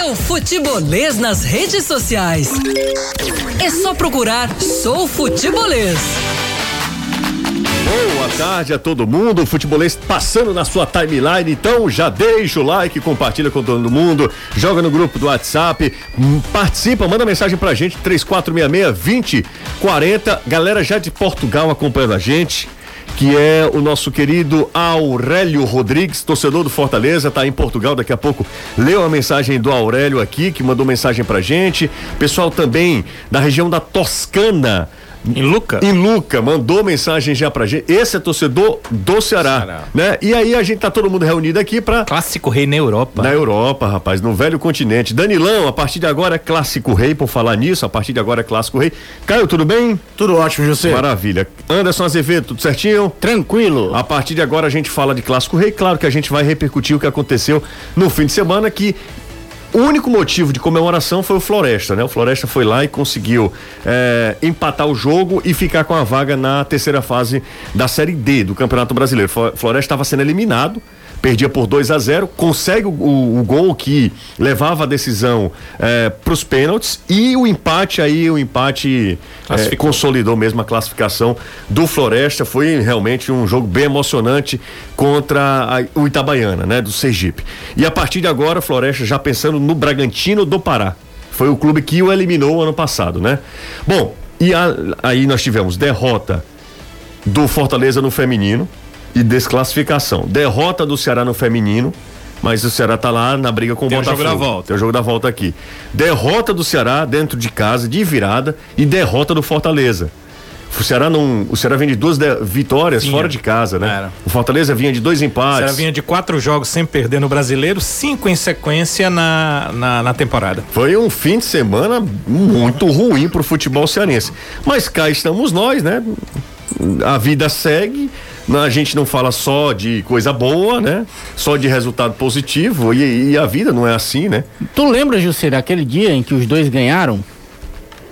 Siga o Futebolês nas redes sociais. É só procurar Sou Futebolês. Boa tarde a todo mundo, futebolês passando na sua timeline, então já deixa o like, compartilha com todo mundo, joga no grupo do WhatsApp, hum, participa, manda mensagem pra gente, 3466 2040, galera já de Portugal acompanhando a gente, que é o nosso querido Aurélio Rodrigues, torcedor do Fortaleza, tá em Portugal, daqui a pouco. Leu a mensagem do Aurélio aqui, que mandou mensagem pra gente, pessoal também da região da Toscana, em Luca? Em Luca, mandou mensagem já pra gente. Esse é torcedor do Ceará, Ceará. né? E aí a gente tá todo mundo reunido aqui pra... Clássico Rei na Europa. Na Europa, rapaz, no velho continente. Danilão, a partir de agora é Clássico Rei, por falar nisso, a partir de agora é Clássico Rei. Caio, tudo bem? Tudo ótimo, José. Maravilha. Anderson Azevedo, tudo certinho? Tranquilo. A partir de agora a gente fala de Clássico Rei, claro que a gente vai repercutir o que aconteceu no fim de semana, que o único motivo de comemoração foi o Floresta, né? O Floresta foi lá e conseguiu é, empatar o jogo e ficar com a vaga na terceira fase da Série D do Campeonato Brasileiro. Floresta estava sendo eliminado perdia por 2 a 0 consegue o, o, o, gol que levava a decisão é, para os pênaltis e o empate aí, o empate é, consolidou mesmo a classificação do Floresta. Foi realmente um jogo bem emocionante contra a, o Itabaiana, né? Do Sergipe. E a partir de agora, Floresta já pensando no Bragantino do Pará. Foi o clube que o eliminou ano passado, né? Bom, e a, aí nós tivemos derrota do Fortaleza no feminino, e desclassificação. Derrota do Ceará no feminino, mas o Ceará tá lá na briga com Tem o Botafogo. Tem o jogo da volta. Tem o jogo da volta aqui. Derrota do Ceará dentro de casa, de virada, e derrota do Fortaleza. O Ceará não. O Ceará vem de duas de, vitórias Sim, fora de casa, né? Era. O Fortaleza vinha de dois empates. O Ceará vinha de quatro jogos sem perder no brasileiro, cinco em sequência na, na, na temporada. Foi um fim de semana muito ruim pro futebol cearense. Mas cá estamos nós, né? A vida segue a gente não fala só de coisa boa, né? Só de resultado positivo e, e a vida não é assim, né? Tu lembra, José, daquele dia em que os dois ganharam?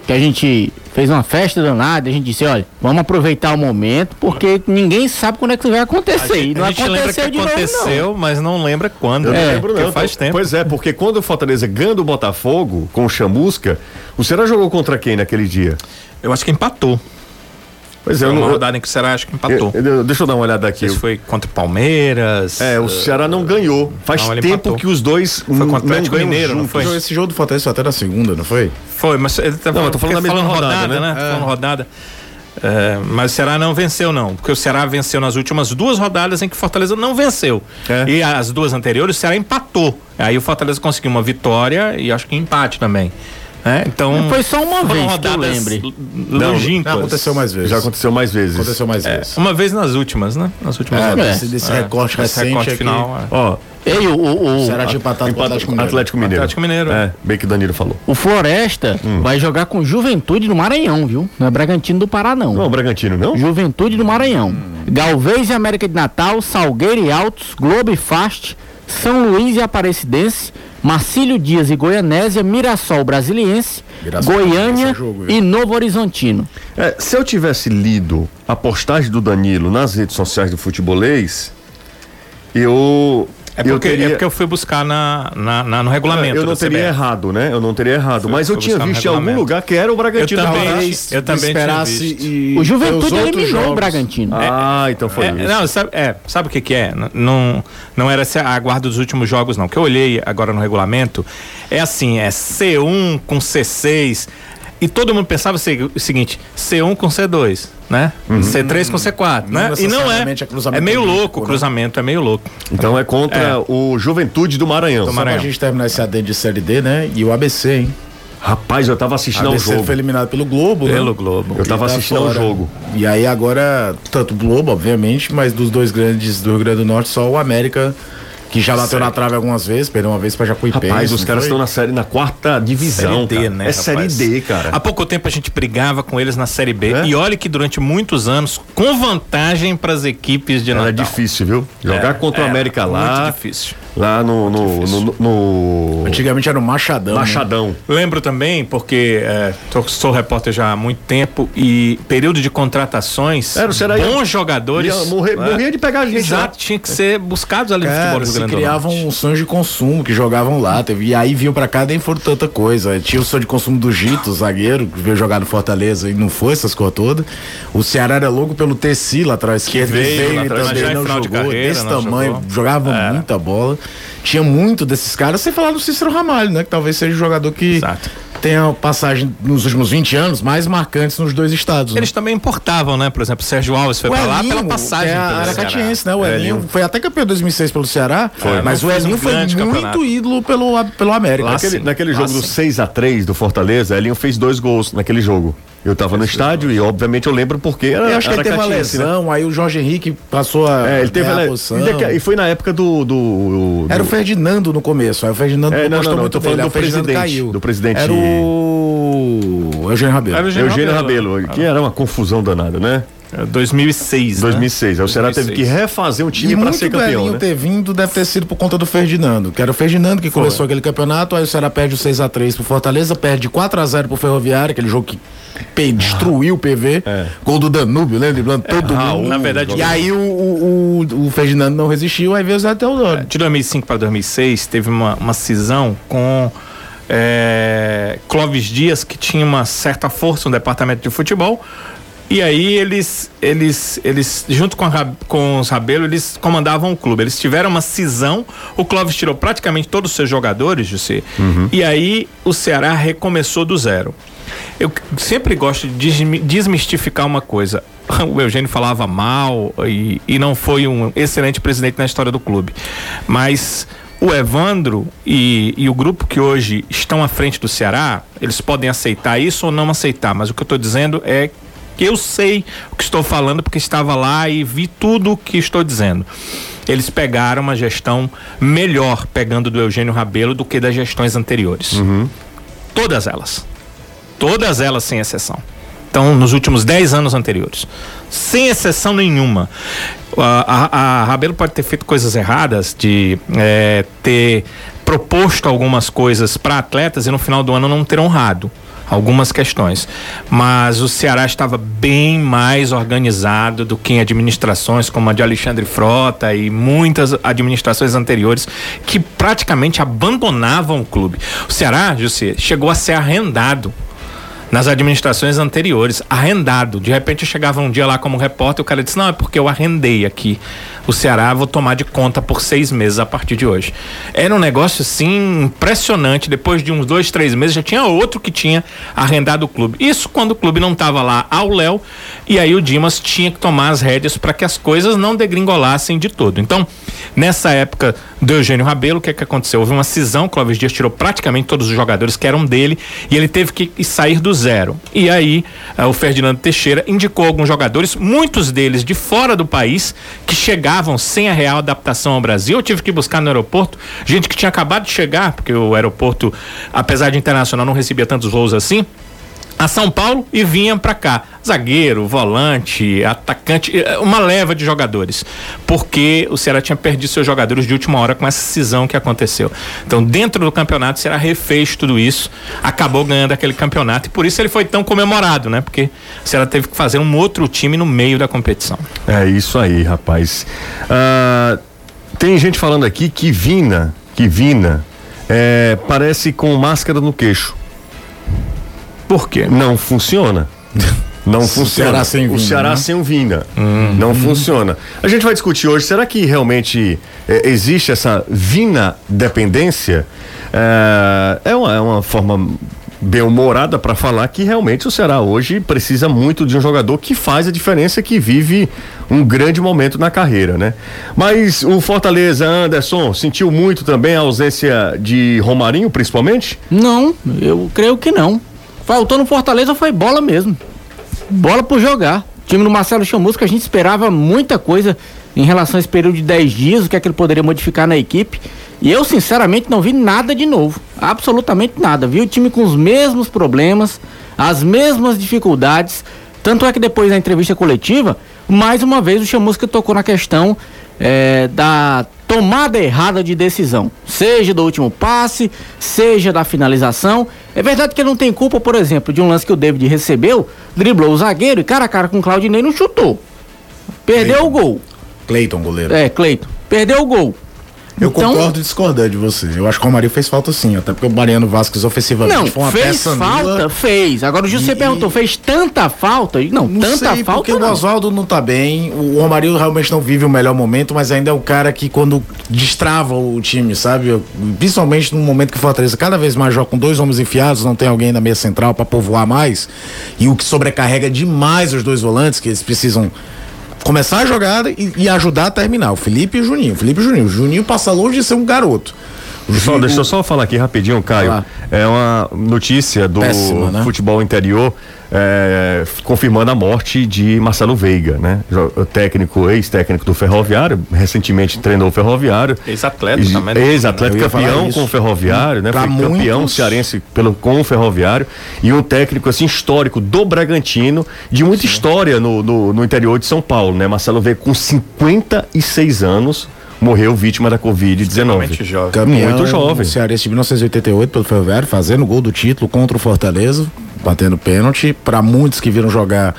Que a gente fez uma festa danada, a gente disse, olha, vamos aproveitar o momento, porque ninguém sabe quando é que isso vai acontecer. A gente, não a gente lembra que aconteceu, novo, mas não lembra quando. Eu é, não lembro não. Faz tempo. Pois é, porque quando o Fortaleza ganha do Botafogo com o Chamusca, o Ceará jogou contra quem naquele dia? Eu acho que empatou. Pois é, uma não, rodada em que o Ceará acho que empatou. Eu, eu, deixa eu dar uma olhada aqui. Isso foi contra o Palmeiras. É, o Ceará não ganhou. Faz não, tempo empatou. que os dois foi contra o Atlético Mineiro, não foi? Esse jogo do Fortaleza foi até na segunda, não foi? Foi, mas ele tá não, eu tô falando da mesma falando rodada, rodada, né? né? É. Falando rodada. É, mas o Ceará não venceu, não. Porque o Ceará venceu nas últimas duas rodadas em que o Fortaleza não venceu. É. E as duas anteriores, o Ceará empatou. Aí o Fortaleza conseguiu uma vitória e acho que empate também. É, então foi só uma vez que eu lembre. Não, não, aconteceu mais vezes. Já aconteceu mais vezes. Aconteceu mais é, vezes. Uma vez nas últimas, né? Nas últimas é, desse, desse é, recorte recente recorte final. É. Ó, Ei, o, o, o Será de empatado com Atlético Mineiro. Atlético Mineiro. Atlético Mineiro. É, bem que o Danilo falou. O Floresta hum. vai jogar com Juventude no Maranhão, viu? Não é Bragantino do Pará, não. Não, Bragantino, não? Juventude do Maranhão. Hum. Galvez e América de Natal, Salgueiro e Altos, Globo e Fast, São Luís e Aparecidense, Marcílio Dias e Goianésia, Mirassol Brasiliense, Mirassol, Goiânia jogo, e Novo Horizontino. É, se eu tivesse lido a postagem do Danilo nas redes sociais do futebolês, eu é porque, eu teria... é porque eu fui buscar na, na, na no regulamento. Eu não teria CBF. errado, né? Eu não teria errado. Fui, mas eu tinha visto em algum lugar que era o Bragantino. Eu também, eu também esperasse e o Juventude eliminou jogos. o Bragantino. Ah, é, então foi é, isso. Não, sabe, é, sabe o que que é? Não, não era a guarda dos últimos jogos, não. Que eu olhei agora no regulamento, é assim, é C1 com C6 e todo mundo pensava o seguinte: C1 com C2, né? Uhum. C3 com C4, né? E não é. É, é meio louco, o né? cruzamento é meio louco. Então é contra é. o Juventude do Maranhão. Do Maranhão. Só pra gente terminar esse AD de Série D, né? E o ABC, hein? Rapaz, eu tava assistindo ao jogo. foi eliminado pelo Globo, né? Pelo Globo. Eu tava tá assistindo ao jogo. E aí agora, tanto o Globo, obviamente, mas dos dois grandes do Rio Grande do Norte, só o América que já bateu na trave algumas vezes, perdeu uma vez pra Jacuipense. Rapaz, os caras estão na série, na quarta divisão. Série D, né? É rapaz? Série D, cara. Há pouco tempo a gente brigava com eles na Série B. É? E olha que durante muitos anos, com vantagem para as equipes de Natal. Era difícil, viu? Jogar é, contra o América lá. Muito difícil. Lá no. no, no, no- Antigamente era o Machadão. né? Machadão. Lembro também, porque é, tô- sou repórter já há muito tempo e período de contratações, Era, ia- bons jogadores. Ia morrer- né? morria de pegar a gente. Exato, tinha que ser buscados ali no futebol Cara, do Rio se criavam sonhos de consumo que jogavam lá. Teve, e aí vinham pra cá nem foram tanta coisa. Tinha o sonho de consumo do Gito, zagueiro, que veio jogar no Fortaleza e não foi essas coisas todas. O Ceará era louco pelo Tessi lá atrás, que veio lá e também em não final de jogou. carreira, desse não tamanho, jogou. jogava muita bola. Tinha muito desses caras, sem falar do Cícero Ramalho, né? Que talvez seja o jogador que Exato. Tenha passagem nos últimos 20 anos mais marcantes nos dois estados. né? Eles também importavam, né? Por exemplo, o Sérgio Alves foi O pra lá Elinho, pela passagem. que é pelo aracatiense, né? O Elinho Elinho. foi até campeão em 2006 pelo Ceará, mas Não o fez um Elinho foi muito campeonato. ídolo pelo, pelo América. Naquele, sim. naquele Ah, jogo do sim. 6x3 do Fortaleza, Elinho fez dois gols naquele jogo. Eu tava no estádio e, obviamente, eu lembro porque era. Eu acho que ele teve uma aracatiense, né? lesão, aí o Jorge Henrique passou a. É, ele teve. a posição. e foi na época do. do, do- Era o Ferdinando no começo, aí o Ferdinando É, não, gostou não, não, muito eu tô falando dele, do presidente, caiu. do presidente- Era o Eugênio Rabelo. Era o Eugênio Eugênio Rabelo. Rabelo, que era uma confusão danada, né? É, 2006. 2006. Aí o Ceará teve que 2006. refazer um time pra muito ser campeão, né? ter vindo deve ter sido por conta do Ferdinando, que era o Ferdinando que começou aquele campeonato, aí o Ceará perde o 6x3 pro Fortaleza, perde 4x0 pro Ferroviário, aquele jogo que pe- destruiu o PV, gol do Danúbio, né? Driblando todo Raul, mundo. na verdade, E aí o, o, o- o Ferdinando não resistiu, aí veio o Zé Teodoro. De 2005 para 2006, teve uma, uma cisão com é, Clóvis Dias, que tinha uma certa força no departamento de futebol. E aí eles, eles, eles junto com, a, com os Rabelo, eles comandavam o clube. Eles tiveram uma cisão. O Clóvis tirou praticamente todos os seus jogadores, José. E aí o Ceará recomeçou do zero. Eu sempre gosto de desmi- desmistificar uma coisa. O Eugênio falava mal e, e não foi um excelente presidente na história do clube. Mas o Evandro e, e o grupo que hoje estão à frente do Ceará, eles podem aceitar isso ou não aceitar, mas o que eu estou dizendo é que eu sei o que estou falando porque estava lá e vi tudo o que estou dizendo. Eles pegaram uma gestão melhor pegando do Eugênio Rabelo do que das gestões anteriores. Todas elas. Todas elas, sem exceção. Então, nos últimos 10 anos anteriores. Sem exceção nenhuma. A, a, a Rabelo pode ter feito coisas erradas, de eh, ter proposto algumas coisas para atletas e no final do ano não ter honrado algumas questões. Mas o Ceará estava bem mais organizado do que em administrações como a de Alexandre Frota e muitas administrações anteriores que praticamente abandonavam o clube. O Ceará, José, chegou a ser arrendado nas administrações anteriores, arrendado. De repente eu chegava um dia lá como repórter, o cara disse: Não, é porque eu arrendei aqui o Ceará, vou tomar de conta por seis meses a partir de hoje. Era um negócio assim impressionante. Depois de uns dois, três meses, já tinha outro que tinha arrendado o clube. Isso quando o clube não estava lá ao Léo, e aí o Dimas tinha que tomar as rédeas para que as coisas não degringolassem de todo. Então, nessa época do Eugênio Rabelo, o que, é que aconteceu? Houve uma cisão, Clóvis Dias tirou praticamente todos os jogadores que eram dele e ele teve que sair do zero. E aí eh, o Ferdinando Teixeira indicou alguns jogadores, muitos deles de fora do país, que chegavam sem a real adaptação ao Brasil. Eu tive que buscar no aeroporto gente que tinha acabado de chegar, porque o aeroporto, apesar de internacional, não recebia tantos voos assim a São Paulo e vinha para cá. Zagueiro, volante, atacante, eh, uma leva de jogadores. Porque o Ceará tinha perdido seus jogadores de última hora com essa cisão que aconteceu. Então, dentro do campeonato, o Ceará refez tudo isso, acabou ganhando aquele campeonato e por isso ele foi tão comemorado, né? Porque o Ceará teve que fazer um outro time no meio da competição. É isso aí, rapaz. Ah, tem gente falando aqui que Vina, que Vina, é, parece com máscara no queixo. Por quê? Não funciona. Não funciona. Ceará sem o Ceará né? sem o Vina. Não funciona. A gente vai discutir hoje, será que realmente é, existe essa Vina dependência? É, é uma, é uma forma bem humorada para falar que realmente o Ceará hoje precisa muito de um jogador que faz a diferença, que vive um grande momento na carreira, né? Mas o Fortaleza, Anderson, sentiu muito também a ausência de Romarinho, principalmente? Não, eu creio que não. Faltou no Fortaleza foi bola mesmo. Bola por jogar. O time do Marcelo Chamusca, a gente esperava muita coisa em relação a esse período de 10 dias, o que é que ele poderia modificar na equipe. E eu, sinceramente, não vi nada de novo. Absolutamente nada. Vi o time com os mesmos problemas, as mesmas dificuldades. Tanto é que depois da entrevista coletiva, mais uma vez o Chamusca tocou na questão eh, da tomada errada de decisão, seja do último passe, seja da finalização. É verdade que ele não tem culpa, por exemplo, de um lance que o David recebeu, driblou o zagueiro e cara a cara com o Claudinei não chutou. Perdeu o gol. Cleiton, goleiro. É, Cleiton. Perdeu o gol. Eu Então- concordo e discordando de você. Eu acho que o Romário fez falta sim, até porque o Mariano Vasquez ofensivamente Não, foi uma fez peça falta, nula. fez. Agora o José E- perguntou, fez tanta falta? Não, Não tanta sei, falta porque o não. Oswaldo não tá bem. O Romário realmente não vive o melhor momento, mas ainda é o cara que quando destrava o time, sabe? Principalmente no momento que o Fortaleza cada vez mais joga com dois homens enfiados, não tem alguém na meia central pra povoar mais. E o que sobrecarrega demais os dois volantes, que eles precisam começar a jogada e, e ajudar a terminar. O Felipe e o Juninho. O Felipe e Juninho. O Juninho passa longe de ser um garoto. Só, deixa eu só falar aqui rapidinho, Caio. Lá. É uma notícia do Péssima, né? futebol interior é, confirmando a morte de Marcelo Veiga, né? O Técnico, ex-técnico do Ferroviário, recentemente treinou o Ferroviário. Ex-atleta também, né? Ex-atleta campeão com o Ferroviário, né? Pra Foi campeão muitos- cearense pelo, com o Ferroviário. E um técnico, assim, histórico do Bragantino, de muita história no, no, no interior de São Paulo, né? Marcelo Veiga, com 56 anos, morreu vítima da Extremamente Covid-19. jovem. Campeão Muito jovem. Cearense de 1988 pelo Ferroviário, fazendo o gol do título contra o Fortaleza, batendo pênalti. Para muitos que viram jogar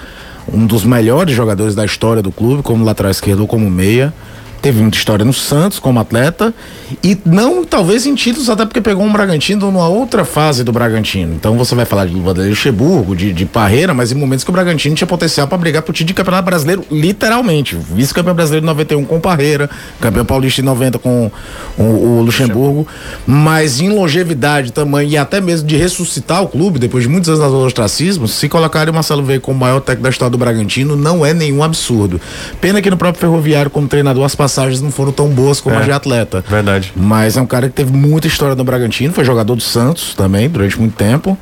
um dos melhores jogadores da história do clube, como lateral esquerdo ou como meia. Teve muita história no Santos como atleta e não talvez em títulos, até porque pegou um Bragantino numa outra fase do Bragantino. Então você vai falar de Luxemburgo, de, de Parreira, mas em momentos que o Bragantino tinha potencial para brigar pro título de campeonato brasileiro, literalmente. Vice-campeão brasileiro em 91 com Parreira, campeão paulista em 90 com o, o Luxemburgo, mas em longevidade, tamanho e até mesmo de ressuscitar o clube depois de muitos anos do ostracismo, se colocarem o Marcelo Veiga como o maior técnico da história do Bragantino, não é nenhum absurdo. Pena que no próprio Ferroviário, como treinador, as passagens não foram tão boas como É, a de atleta. verdade. Mas é um cara que teve muita história no Bragantino, foi jogador do Santos também durante muito tempo.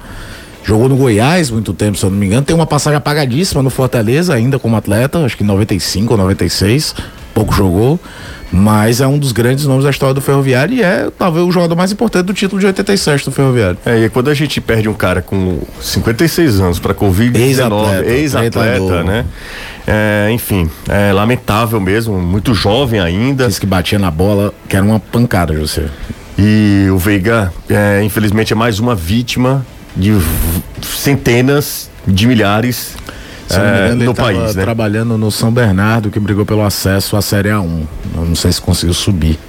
Jogou no Goiás muito tempo, se eu não me engano. Tem uma passagem apagadíssima no Fortaleza ainda como atleta, acho que em 95 ou 96. Pouco jogou. Mas é um dos grandes nomes da história do Ferroviário e é talvez o jogador mais importante do título de 87 do Ferroviário. É, e quando a gente perde um cara com 56 anos para Covid-19, Ex-atleta, treinador. né? É, enfim, é lamentável mesmo, muito jovem ainda. Diz que batia na bola, que era uma pancada, José. E o Veiga, é, infelizmente, é mais uma vítima de centenas de milhares Se eu não me é, engano, no país, né? trabalhando no São Bernardo, que brigou pelo acesso à Série A1. Eu não sei se conseguiu subir.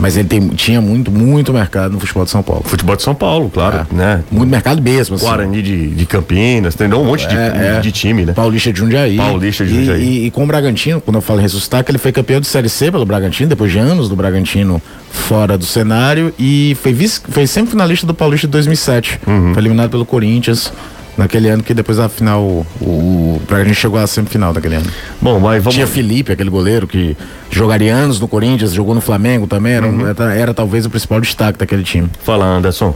Mas ele tem- tinha muito, muito mercado no futebol de São Paulo. Futebol de São Paulo, claro, É. né? Muito mercado mesmo, assim. Guarani de, de Campinas, treinou um monte de, É, é. de time, né? Paulista de Jundiaí. Paulista de E- Jundiaí. E, e com o Bragantino, quando eu falo em ressuscitar, que ele foi campeão de Série C pelo Bragantino, depois de anos do Bragantino fora do cenário, e foi, vice, foi sempre finalista do Paulista de 2007. Uhum. Foi eliminado pelo Corinthians. Naquele ano que depois a final, o, o Bragantino chegou à semifinal daquele ano. Bom, mas vamos. Tinha Felipe, aquele goleiro que jogaria anos no Corinthians, jogou no Flamengo também, era, um- Uhum. era, era talvez o principal destaque daquele time. Fala, Anderson.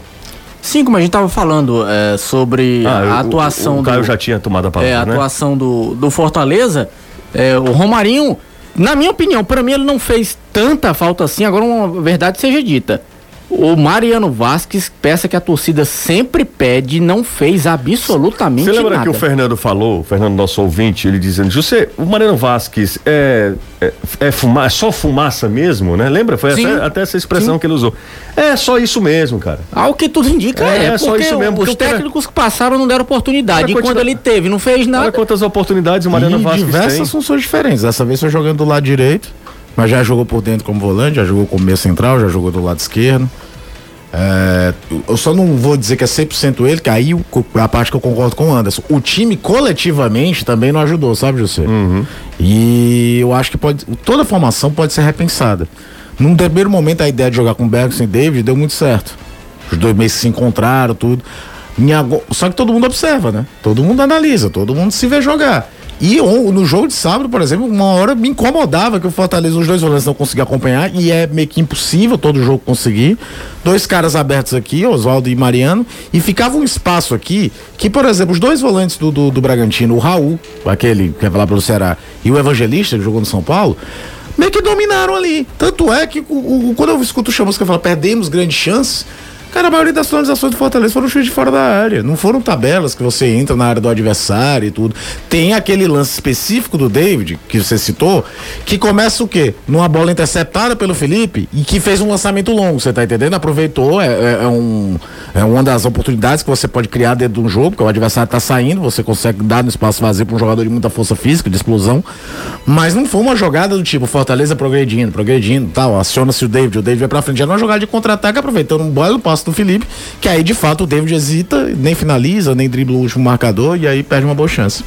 Sim, como a gente tava falando é, sobre Ah, a atuação o, o Caio do, já tinha tomado a é, palavra, a né? atuação do, do Fortaleza, é, o Romarinho, na minha opinião, para mim ele não fez tanta falta assim, agora uma verdade seja dita. O Mariano Vasquez, peça que a torcida sempre pede, não fez absolutamente Você lembra nada. que o Fernando falou, o Fernando, nosso ouvinte, ele dizendo, José, o Mariano Vasquez é, é, é, fuma, é só fumaça mesmo, né? Lembra? Foi até, até essa expressão Sim. que ele usou. É só isso mesmo, cara. Ao que tudo indica, É, é, é só isso mesmo, os técnicos que passaram não deram oportunidade. Olha E quando ele teve, não fez Olha nada. quantas oportunidades o Mariano e Vasquez diversas tem. funções diferentes. Dessa vez foi jogando do lado direito, mas já jogou por dentro como volante, já jogou como meia central, já jogou do lado esquerdo. É, eu só não vou dizer que é 100% ele, que aí a parte que eu concordo com o Anderson. O time coletivamente também não ajudou, sabe, José? E eu acho que pode, toda a formação pode ser repensada. Num primeiro momento, a ideia de jogar com Bergson e David deu muito certo. Os dois meses se encontraram, tudo. Só que todo mundo observa, né? Todo mundo analisa, todo mundo se vê jogar. E no jogo de sábado, por exemplo, uma hora me incomodava que o Fortaleza, os dois volantes não conseguiam acompanhar, e é meio que impossível todo jogo conseguir. Dois caras abertos aqui, Oswaldo e Mariano, e ficava um espaço aqui que, por exemplo, os dois volantes do, do, do Bragantino, o Raul, aquele que vai lá pelo Ceará, e o Evangelista, que jogou no São Paulo, meio que dominaram ali. Tanto é que o, o- quando eu escuto o Chamusca falar, perdemos grandes chances. Cara, a maioria das finalizações do Fortaleza foram chutes de fora da área. Não foram tabelas que você entra na área do adversário e tudo. Tem aquele lance específico do David, que você citou, que começa o quê? Numa bola interceptada pelo Felipe e que fez um lançamento longo, você tá entendendo? Aproveitou, é, é, é um, é uma das oportunidades que você pode criar dentro de um jogo, porque o adversário tá saindo, você consegue dar no espaço vazio para um jogador de muita força física, de explosão. Mas não foi uma jogada do tipo Fortaleza progredindo, progredindo tal. Aciona-se o David, o David vai pra frente. Era uma jogada de contra-ataque, aproveitando um belo passo do Felipe, que aí de fato o David hesita, nem finaliza, nem dribla o último marcador e aí perde uma boa chance.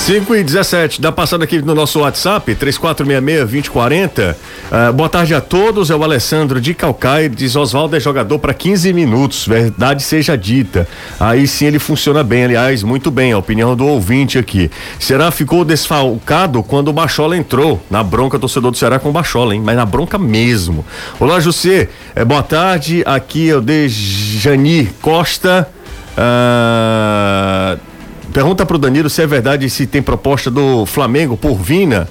5 e 17, dá passada aqui no nosso WhatsApp, 3466-2040. Uh, boa tarde a todos, é o Alessandro de Calcaia, diz Oswaldo é jogador para 15 minutos, verdade seja dita. Aí sim ele funciona bem, aliás, muito bem, a opinião do ouvinte aqui. Será ficou desfalcado quando o Bachola entrou, na bronca torcedor do Ceará com o Bachola, hein? Mas na bronca mesmo. Olá, José, é, boa tarde, aqui é o Dejani Costa. Uh, Pergunta pro Danilo se é verdade se tem proposta do Flamengo por Vina.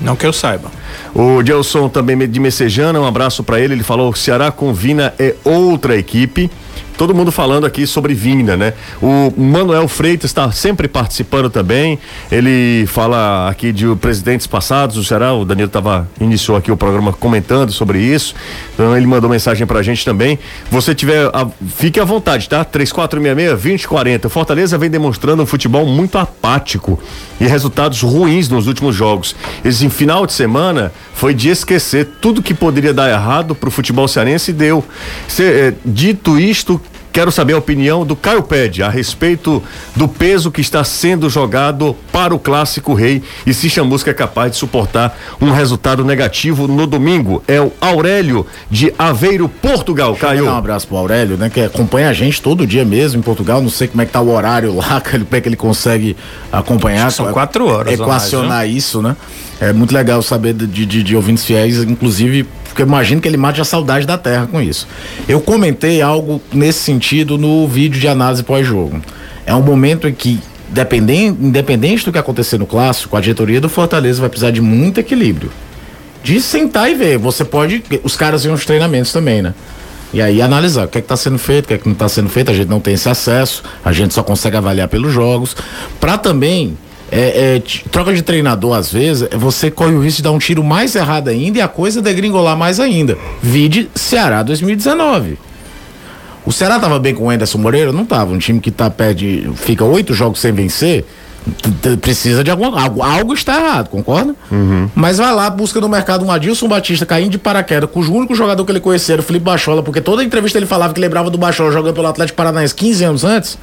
Não que eu saiba. O Gelson também de Messejana, um abraço para ele. Ele falou: Ceará com Vina é outra equipe todo mundo falando aqui sobre vinda, né? O Manuel Freitas está sempre participando também. Ele fala aqui de presidentes passados do Ceará. O Danilo tava iniciou aqui o programa comentando sobre isso. Então ele mandou mensagem pra gente também. Você tiver, a, fique à vontade, tá? 3466-2040. Fortaleza vem demonstrando um futebol muito apático e resultados ruins nos últimos jogos. Esse final de semana foi de esquecer tudo que poderia dar errado pro futebol cearense e deu. Cê, é, dito isto, Quero saber a opinião do Caio Pede a respeito do peso que está sendo jogado para o Clássico Rei e se Chamusca é capaz de suportar um resultado negativo no domingo. É o Aurélio de Aveiro, Portugal. Caio. Um abraço pro Aurélio, né? Que acompanha a gente todo dia mesmo em Portugal. Não sei como é que tá o horário lá, como é que ele consegue acompanhar. São quatro horas. Equacionar mais, isso, né? É muito legal saber de, de, de ouvintes fiéis, inclusive porque eu imagino que ele mate a saudade da terra com isso. Eu comentei algo nesse sentido no vídeo de análise pós-jogo. É um momento em que, dependente, independente do que acontecer no clássico, a diretoria do Fortaleza vai precisar de muito equilíbrio. De sentar e ver. Você pode. Os caras iam os treinamentos também, né? E aí analisar o que é está sendo feito, o que é que não está sendo feito, a gente não tem esse acesso, a gente só consegue avaliar pelos jogos. Para também é, é, troca de treinador, às vezes, você corre o risco de dar um tiro mais errado ainda e a coisa degringolar mais ainda. Vide Ceará 2019. O Ceará tava bem com o Anderson Moreira? Não tava. Um time que tá perde, fica oito jogos sem vencer, precisa de alguma algo, algo está errado, concorda? Uhum. Mas vai lá, busca no mercado um Adilson Batista caindo de paraquedas, cujo único jogador que ele conhecia era o Felipe Bachola, porque toda entrevista ele falava que lembrava do Bachola jogando pelo Atlético Paranaense 15 anos antes.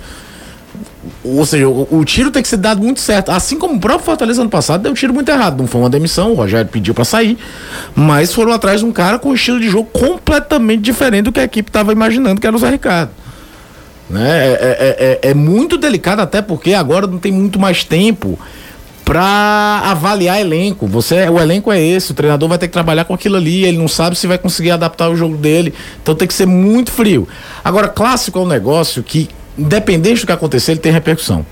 Ou seja, o, o, tiro tem que ser dado muito certo. Assim como o próprio Fortaleza ano passado deu um tiro muito errado. Não foi uma demissão, o Rogério pediu para sair. Mas foram atrás de um cara com um estilo de jogo completamente diferente do que a equipe estava imaginando, que era o Zé Ricardo. Né? É, é, é, é muito delicado, até porque agora não tem muito mais tempo para avaliar elenco. Você, o elenco é esse, o treinador vai ter que trabalhar com aquilo ali, ele não sabe se vai conseguir adaptar o jogo dele. Então tem que ser muito frio. Agora, clássico é um negócio que independente do que acontecer, ele tem repercussão.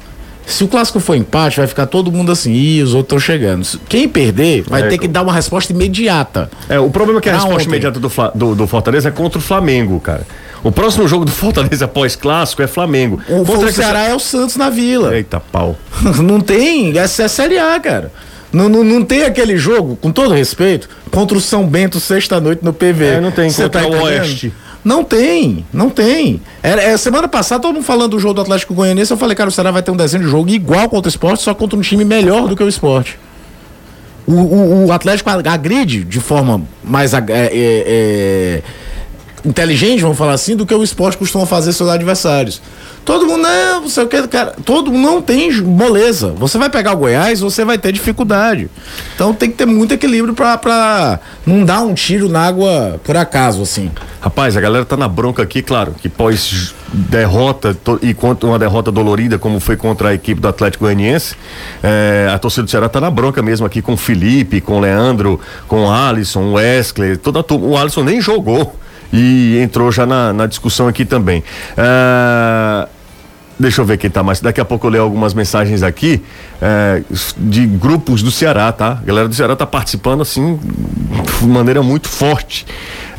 Se o clássico for empate, vai ficar todo mundo assim, ih, os outros estão chegando. Quem perder vai é, ter que dar uma resposta imediata. É, o problema é que a resposta ontem. imediata do, do, do, Fortaleza é contra o Flamengo, cara. O próximo jogo do Fortaleza pós-clássico é Flamengo. O, o Ceará é o Santos na Vila. Eita, pau. não tem, essa é Série A, cara. Não, não, não tem aquele jogo, com todo respeito, contra o São Bento sexta-noite no PV. É, não tem, Cê contra tá o Oeste. Não tem, não tem. Era, é, semana passada, todo mundo falando do jogo do Atlético Goianiense, eu falei, cara, o Ceará vai ter um desenho de jogo igual contra o esporte, só contra um time melhor do que o esporte. O, o, o Atlético agride de forma mais é, é, é, inteligente, vamos falar assim, do que o esporte costuma fazer seus adversários. Todo mundo, não, não sei o que, cara. Todo mundo não tem moleza. Você vai pegar o Goiás, você vai ter dificuldade. Então tem que ter muito equilíbrio pra não dar um tiro na água por acaso, assim. Rapaz, a galera tá na bronca aqui, claro, que pós derrota e contra uma derrota dolorida como foi contra a equipe do Atlético Goianiense, é, a torcida do Ceará tá na bronca mesmo aqui com o Felipe, com o Leandro, com o Alisson, o Wesley, toda a turma. O Alisson nem jogou e entrou já na, na discussão aqui também. Uh, Deixa eu ver quem tá mais. Daqui a pouco eu leio algumas mensagens aqui é, de grupos do Ceará, tá? A galera do Ceará tá participando assim de maneira muito forte.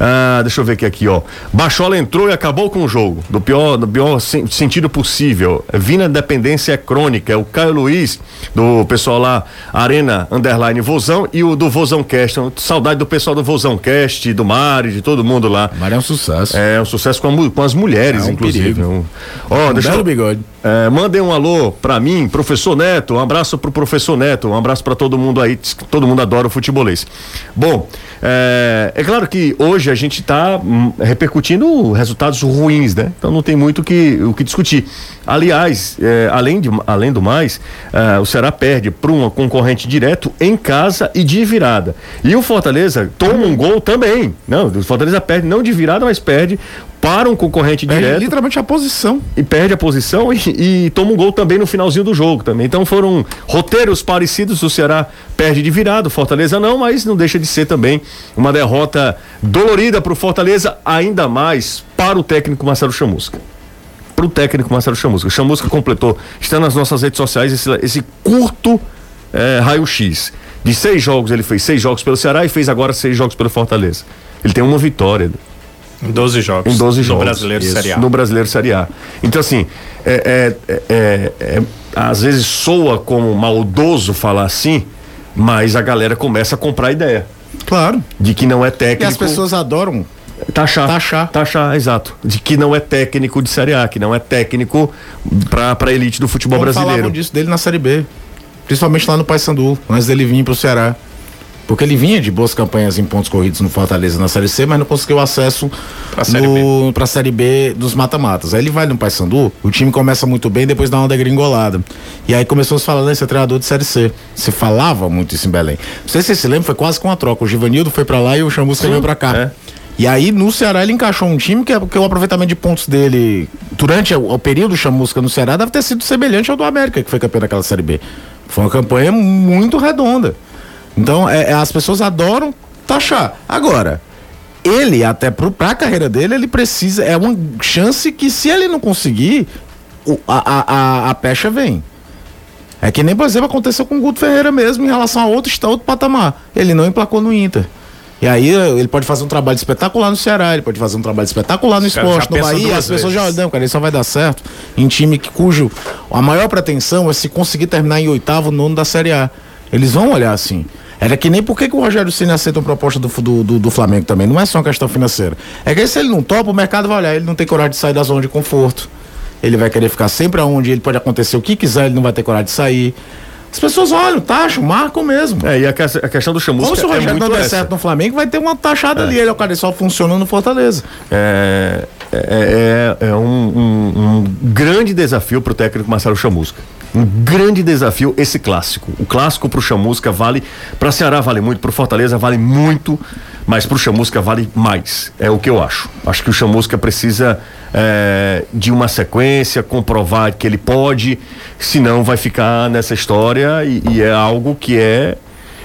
Ah, deixa eu ver aqui, aqui, ó. Bachola entrou e acabou com o jogo. Do pior, do pior sen- sentido possível. Vina Dependência é crônica. É o Caio Luiz, do pessoal lá, Arena Underline Vozão, e o do Vozão Cast. Saudade do pessoal do Vozão Cast, do Mari, de todo mundo lá. Mas é um sucesso. É um sucesso com, a com as mulheres, É um inclusive. perigo. Um- Ó, deixa eu, bigode. É, mandem um alô pra mim, professor Neto. Um abraço pro professor Neto. Um abraço pra todo mundo aí. Todo mundo adora o futebolês. Bom, é, é claro que hoje a gente tá hum, repercutindo resultados ruins, né? Então não tem muito que, o que discutir. Aliás, é, além, de, além do mais, é, o Ceará perde para um concorrente direto em casa e de virada. E o Fortaleza toma um gol também. Não, o Fortaleza perde não de virada, mas perde para um concorrente É direto literalmente a posição. e perde a posição e, e toma um gol também no finalzinho do jogo também. Então foram roteiros parecidos. O Ceará perde de virado, Fortaleza não, mas não deixa de ser também uma derrota dolorida para o Fortaleza, ainda mais para o técnico Marcelo Chamusca. Para o técnico Marcelo Chamusca. Chamusca completou, está nas nossas redes sociais, esse, esse curto eh, raio-x. De seis jogos, ele fez seis jogos pelo Ceará e fez agora seis jogos pelo Fortaleza. Ele tem uma vitória. Em 12 jogos. Em 12 no jogos. Brasileiro Isso, Série A. No Brasileiro Série A. Então, assim, é, é- é- é- é- às vezes soa como maldoso falar assim, mas a galera começa a comprar a ideia Claro. de que não é E técnico. as pessoas adoram. taxar. taxar. Taxar, exato. De que não é técnico de Série A, que não é técnico pra, pra elite do futebol Como brasileiro. falavam disso dele na Série B. Principalmente lá no Paysandu, antes dele vir pro Ceará. Porque ele vinha de boas campanhas em pontos corridos no Fortaleza na Série C, mas não conseguiu acesso Pra Série no, pra Série B dos mata-matas. Aí ele vai no Paysandu, o time começa muito bem, depois dá uma degringolada. E aí começou a se falar nesse treinador de Série C. Se falava muito isso em Belém. Não sei se você se lembra, foi quase com uma troca. O Givanildo foi pra lá e o Chamusca veio pra cá. é. E aí, no Ceará, ele encaixou um time que, é- que o aproveitamento de pontos dele durante o, o período chamusca no Ceará deve ter sido semelhante ao do América, que foi campeão daquela Série B. Foi uma campanha muito redonda. Então, é, é, as pessoas adoram taxar. Agora, ele, até pro, pra carreira dele, ele precisa. É uma chance que, se ele não conseguir, a, a, a, a pecha vem. É que nem, por exemplo, aconteceu com o Guto Ferreira mesmo em relação a outro, está outro patamar. Ele não emplacou no Inter. E aí ele pode fazer um trabalho espetacular no Ceará, ele pode fazer um trabalho espetacular no esporte, já no Bahia, as pessoas já vezes. olham, não, cara, ele só vai dar certo em time que, cujo a maior pretensão é se conseguir terminar em oitavo, nono da Série A. Eles vão olhar assim. Era que nem por que o Rogério Ceni aceita uma proposta do, do, do, do Flamengo também. Não é só uma questão financeira. É que se ele não topa, o mercado vai olhar. Ele não tem coragem de sair da zona de conforto. Ele vai querer ficar sempre aonde ele pode acontecer o que quiser, ele não vai ter coragem de sair. As pessoas olham, taxam, marcam mesmo. É, e a, a questão do chamusca Como se o é Rogério muito não der essa. certo no Flamengo, vai ter uma taxada ali. Ele é o cara só funcionando no Fortaleza. É, é, é- é um, um- um grande desafio para o técnico Marcelo Chamusca. Um grande desafio esse clássico. O clássico para o Chamusca vale, para Ceará vale muito, para o Fortaleza vale muito, mas para o Chamusca vale mais. É o que eu acho. Acho que o Chamusca precisa é, de uma sequência, comprovar que ele pode, senão vai ficar nessa história e, e é algo que é,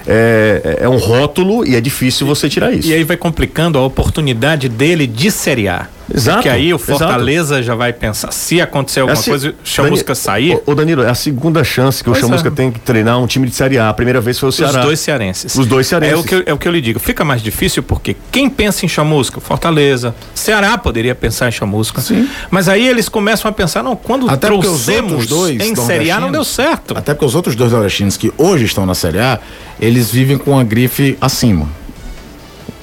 é é um rótulo e é difícil você tirar isso. E aí vai complicando a oportunidade dele de Série A. Exato, Porque aí o exato. Fortaleza já vai pensar, se acontecer É alguma assim, coisa, o Chamusca Dani- sair, Ô, Danilo, é a segunda chance que Pois o Chamusca é. tem que treinar um time de Série A. A primeira vez foi o os Ceará. dois cearenses. Os dois cearenses. É o, que eu, é o que eu lhe digo. Fica mais difícil porque quem pensa em Chamusca? Fortaleza. Ceará poderia pensar em Chamusca. Sim. Mas aí eles começam a pensar, não, quando Até os trouxemos outros dois em Série A não deu certo. Até porque os outros dois nordestinos que hoje estão na Série A, eles vivem com a grife acima.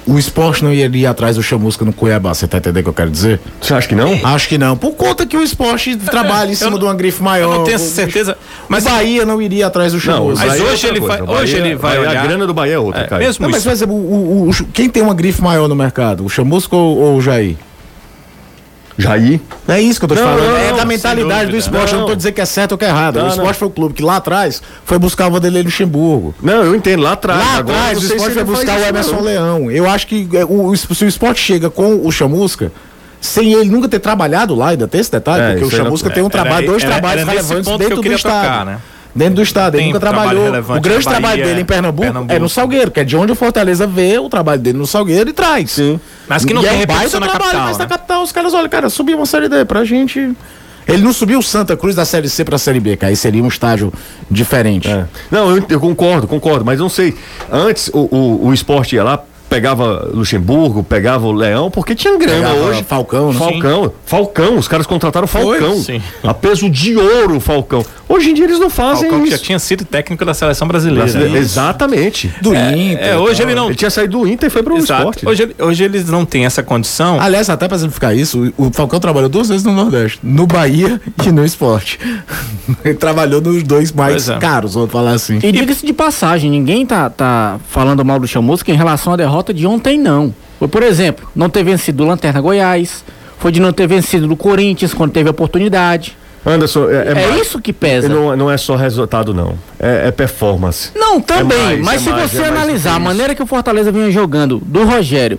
O esporte não iria atrás do Chamusca no Cuiabá, você tá entendendo o que eu quero dizer? Você acha que não? Acho que não. Por conta que o esporte trabalha em cima não- de uma grife maior. Eu não tenho O- certeza. Mas Mas Bahia não iria atrás do Chamusca. Mas é hoje outra ele vai- Bahia- hoje ele vai Bahia- olhar- A grana do Bahia é outra, É, cara. mesmo Não, mas isso- por exemplo, o, o- o- quem tem uma grife maior no mercado? O Chamusca ou, ou o Jair? Jair? É isso que eu tô te Não, falando. não, é da mentalidade do esporte. Eu não tô Não. dizendo que é certo ou que é errado. Não, o esporte não. foi o clube que lá atrás foi buscar o Vanderlei Luxemburgo. Não, eu entendo. Lá atrás. Lá atrás, o não esporte foi buscar o Emerson não. Leão. Eu acho que é, o, se o esporte chega com o Chamusca, sem ele nunca ter trabalhado lá, ainda tem esse detalhe, É, porque o não- Chamusca tem um Era trabalho, aí- dois era- trabalhos era relevantes dentro do estado. tocar, né? Dentro do estado, ele Tem nunca trabalho trabalhou. O grande na trabalho Bahia, dele em Pernambuco, Pernambuco. é no Salgueiro, que é de onde o Fortaleza vê o trabalho dele no Salgueiro e traz. Sim. Mas que não e tem é repercussão na trabalho, capital, mas na né? capital os caras olham, cara, subir uma série D pra gente. Ele não subiu o Santa Cruz da Série C pra Série B, que aí seria um estágio diferente. É. Não, eu, eu concordo, concordo, mas não sei. Antes o, o, o esporte ia lá, pegava Luxemburgo, pegava o Leão, porque tinha grana Pegava hoje. Falcão, né? Falcão, Falcão, os caras contrataram Falcão. sim. A peso de ouro, Falcão. Hoje em dia eles não fazem Falcão que já isso. tinha sido técnico da seleção brasileira. Isso. Exatamente. Do É, Inter. é, e hoje tal. ele não- Ele tinha saído do Inter e foi pro Exato. esporte. Hoje, hoje eles não têm essa condição. Aliás, até pra exemplificar isso, o Falcão trabalhou duas vezes no Nordeste, no Bahia e no esporte. Ele trabalhou nos dois mais é. caros, vamos falar assim. E diga-se de passagem, ninguém tá, tá falando mal do Chamusca em relação à derrota de ontem, não. Foi, por exemplo, não ter vencido o Lanterna Goiás, foi de não ter vencido do Corinthians quando teve a oportunidade. Anderson, é, É, mais- isso que pesa. Não, Não, não é só resultado, não. É, é performance. também, É mais, mas é se mais, você é analisar a maneira que o Fortaleza vinha jogando do Rogério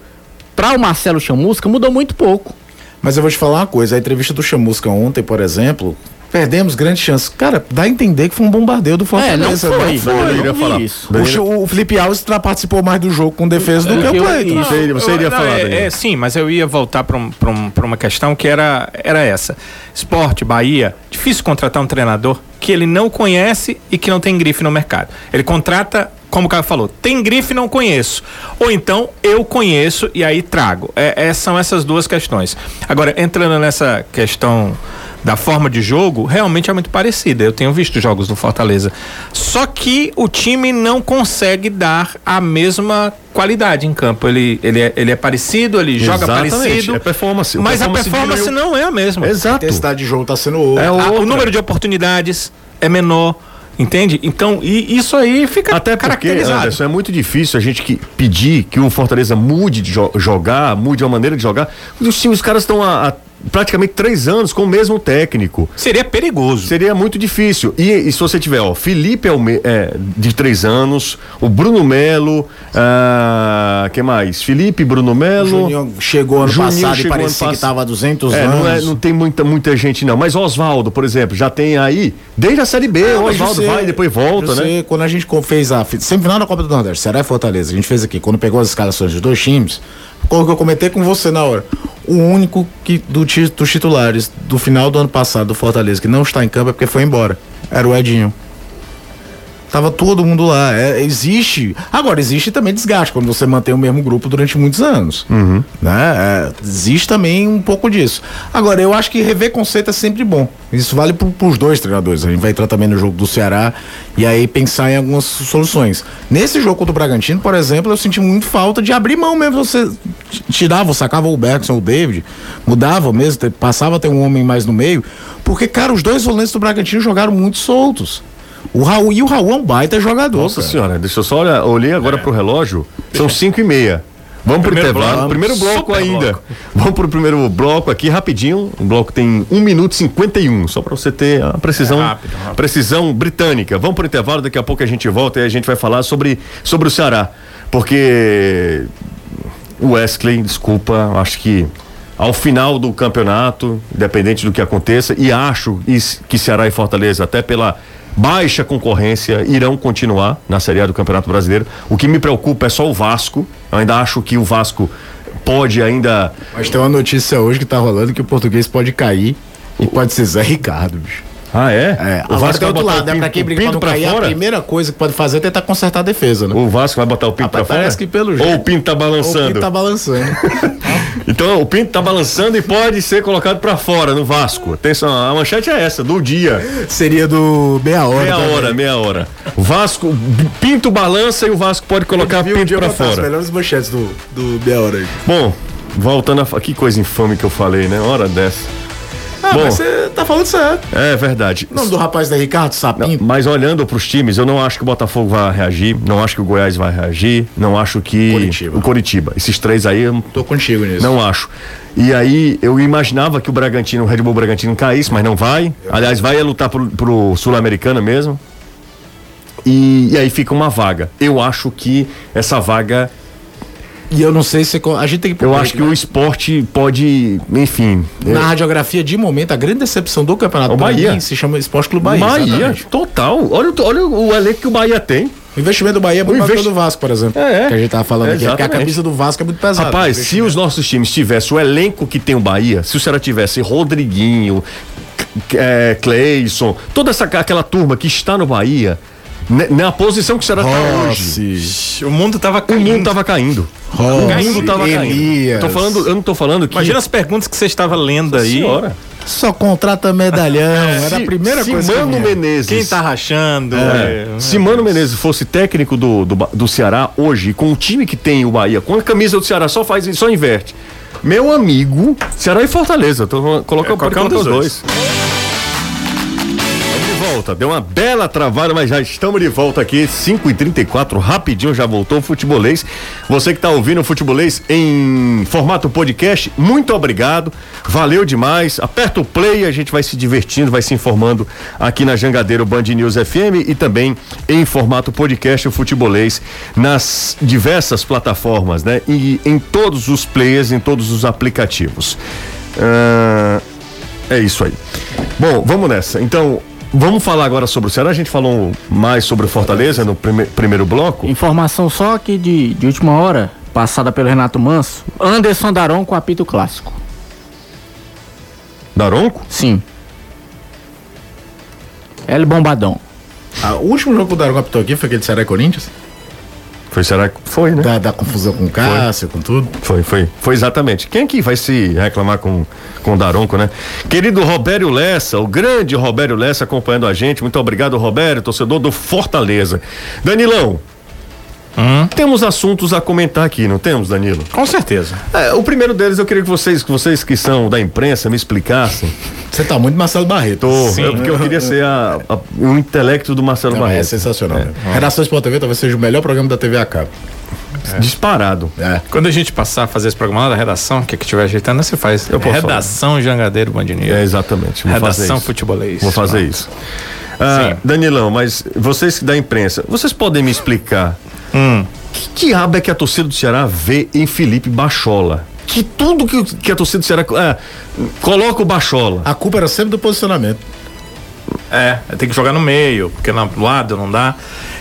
para o Marcelo Chamusca, mudou muito pouco. Mas eu vou te falar uma coisa, a entrevista do Chamusca ontem, por exemplo, perdemos grandes chances. Cara, dá a entender que foi um bombardeio do É, Fortaleza. não foi. foi. não, eu iria não vi falar. isso. O, o Felipe Alves participou mais do jogo com defesa do que o Cleiton. Você iria, você iria Não, falar, é, é, sim, mas eu ia voltar para um, pra um, uma questão que era, era essa. Esporte, Bahia, difícil contratar um treinador que ele não conhece e que não tem grife no mercado. Ele contrata, como o Caio falou, tem grife não conheço. Ou então eu conheço e aí trago. É, é, são essas duas questões. Agora, entrando nessa questão da forma de jogo, realmente é muito parecida. Eu tenho visto jogos do Fortaleza. Só que o time não consegue dar a mesma qualidade em campo. Ele, ele, é, ele é parecido, ele joga Exatamente, parecido. é performance. O Mas a performance performance diminuiu. não é a mesma. A Exato. intensidade de jogo tá sendo outra. É A- o outra. número de oportunidades é menor. Entende? Então, e isso aí fica Até porque, caracterizado. Anderson, é muito difícil a gente que pedir que o Fortaleza mude de jo- jogar, mude a maneira de jogar. Os, times- os caras estão há, há praticamente três anos com o mesmo técnico. Seria perigoso. Seria muito difícil. E, e se você tiver, ó, Felipe Alme é, de três anos, o Bruno Melo, ah, que mais? Felipe, Bruno Melo. Juninho chegou ano Juninho passado chegou e parecia ano que tava há 200 É, anos. não, é- não tem muita, muita gente não. Mas Oswaldo, por exemplo, já tem aí, desde a Série B, Ah, Oswaldo você- vai e depois volta, você, né? Quando a gente fez a fi- semifinal da Copa do Nordeste, Ceará e Fortaleza, a gente fez aqui, quando pegou as escalações dos dois times, como que eu comentei com você na hora, o único que do, dos titulares do final do ano passado do Fortaleza que não está em campo é porque foi embora. Era o Edinho. Tava todo mundo lá. É, existe. Agora, existe também desgaste quando você mantém o mesmo grupo durante muitos anos. Né? É, existe também um pouco disso. Agora, eu acho que rever conceito é sempre bom. Isso vale para os dois treinadores. A gente vai entrar também no jogo do Ceará e aí pensar em algumas soluções. Nesse jogo contra o Bragantino, por exemplo, eu senti muito falta de abrir mão mesmo. Você tirava, sacava o Bergson, o David, mudava mesmo, passava a ter um homem mais no meio. Porque, cara, os dois volantes do Bragantino jogaram muito soltos. O Raul e o Raul é um baita jogador. Nossa cara. senhora, deixa eu só olhar, olhei agora pro relógio, são cinco e meia. Vamos pro Primeiro intervalo, bloco. primeiro bloco ainda. bloco. Vamos pro primeiro bloco aqui, rapidinho. O bloco tem 1 minuto e 51, só para você ter a precisão, É rápido, rápido. precisão britânica. Vamos pro intervalo, daqui a pouco a gente volta e a gente vai falar sobre, sobre o Ceará. Porque o Wesley, desculpa, acho que ao final do campeonato, independente do que aconteça, e acho que Ceará e Fortaleza, até pela baixa concorrência, irão continuar na Série A do Campeonato Brasileiro. O que me preocupa é só o Vasco. Eu ainda acho que o Vasco pode ainda. Mas tem uma notícia hoje que tá rolando que o português pode cair e pode ser Zé Ricardo, bicho. Ah, é? É, o Vasco vai outro lado, o né? Pra quem o briga pra pinto não pra cair, a fora? primeira coisa que pode fazer é tentar consertar a defesa, né? O Vasco vai botar o pinto Rapaz, pra fora? parece que pelo Ou jeito- o pinto tá O balançando? Pinto tá balançando. Então o pinto tá balançando e pode ser colocado pra fora no Vasco. Atenção, a manchete é essa, do dia. Seria do meia hora. Meia também. hora, meia hora. O Vasco, pinto balança e o Vasco pode colocar um pinto pra botar As fora. melhores manchetes do, do meia hora aí. Bom, voltando a. Que coisa infame que eu falei, né? Hora dessa. Ah, Bom. mas você tá falando certo. É verdade. O nome do rapaz da Ricardo, Não, Sapinto. mas olhando para os times, eu não acho que o Botafogo vai reagir, não acho que o Goiás vai reagir, não acho que Coritiba. o Coritiba. Esses três aí eu Tô contigo nisso. não acho. E aí eu imaginava que o Bragantino, o Red Bull Bragantino caísse, mas não vai. Aliás, vai lutar pro, pro Sul-Americana mesmo. E, e aí fica uma vaga. Eu acho que essa vaga, E eu não sei se. A gente tem que. eu acho que o esporte pode, enfim. Na radiografia, de momento, a grande decepção do campeonato O Bahia. mim se chama Esporte Clube Bahia. Bahia, exatamente. total. Olha, o- olha o elenco que o Bahia tem. O investimento do Bahia é muito maior investi- do Vasco, por exemplo. É, é. Que a gente tava falando aqui. Porque a camisa do Vasco é muito pesada. Rapaz, se os nossos times tivessem o elenco que tem o Bahia, se o Ceará tivesse Rodriguinho, é, Cleison, toda essa, aquela turma que está no Bahia, né, na posição que o Ceará está hoje. O mundo tava O caindo. mundo tava caindo. o mundo tava caindo. Eu, tô falando, eu não tô falando que. Imagina as perguntas que você estava lendo aí. Senhora. Só contrata medalhão. Era a primeira se coisa. que Mano vinha. Menezes. Quem tá rachando? É. é. Se Mano Menezes fosse técnico do, do, do Ceará hoje, com o time que tem o Bahia, com a camisa do Ceará, só faz só inverte. Meu amigo, Ceará e Fortaleza. Tô colocando É, qualquer pode um dos os dois. Volta. Deu uma bela travada, mas já estamos de volta aqui. 5h34, rapidinho já voltou o futebolês. Você que está ouvindo o futebolês em formato podcast, muito obrigado. Valeu demais. Aperta o play, a gente vai se divertindo, vai se informando aqui na Jangadeiro Band News FM e também em formato podcast o futebolês nas diversas plataformas, né? E em todos os players, em todos os aplicativos. Ah, é isso aí. Bom, vamos nessa. Então, vamos falar agora sobre o Ceará. A gente falou mais sobre o Fortaleza no prime- primeiro bloco. Informação só aqui de, de última hora, passada pelo Renato Manso. Anderson Daron com apito clássico. Daronco? Sim. El Bombadão. Ah, o último jogo que o Daron captou aqui foi aquele Ceará e Corinthians. Foi Ceará? que- Foi, né? Da, da confusão com o Cássio, com tudo. Foi, foi. Foi exatamente. Quem aqui vai se reclamar com, com o Daronco, né? Querido Robério Lessa, o grande Robério Lessa acompanhando a gente. Muito obrigado, Robério, torcedor do Fortaleza. Danilão, temos assuntos a comentar aqui, não temos, Danilo? Com certeza. É, o primeiro deles eu queria que vocês, que vocês que são da imprensa, me explicassem. Você tá muito Marcelo Barreto. Tô, Sim. é porque eu queria ser a- a- o intelecto do Marcelo Não, é Barreto. sensacional. né? Redação Sport TV talvez seja o melhor programa da TV a cabo. Disparado. É. Quando a gente passar a fazer esse programa lá da redação, que é que estiver ajeitando, você faz. Eu posso redação Jangadeiro Band News. É, exatamente. Vou Redação isso. futebolês. Vou fazer Pronto. isso. Ah, Sim. Danilão, mas vocês da imprensa, vocês podem me explicar Hum. que diabo é que a torcida do Ceará vê em Felipe Bachola? Que tudo que, que a torcida do Ceará ah, coloca o Bachola. A culpa era sempre do posicionamento. É, tem que jogar no meio, porque no lado não dá.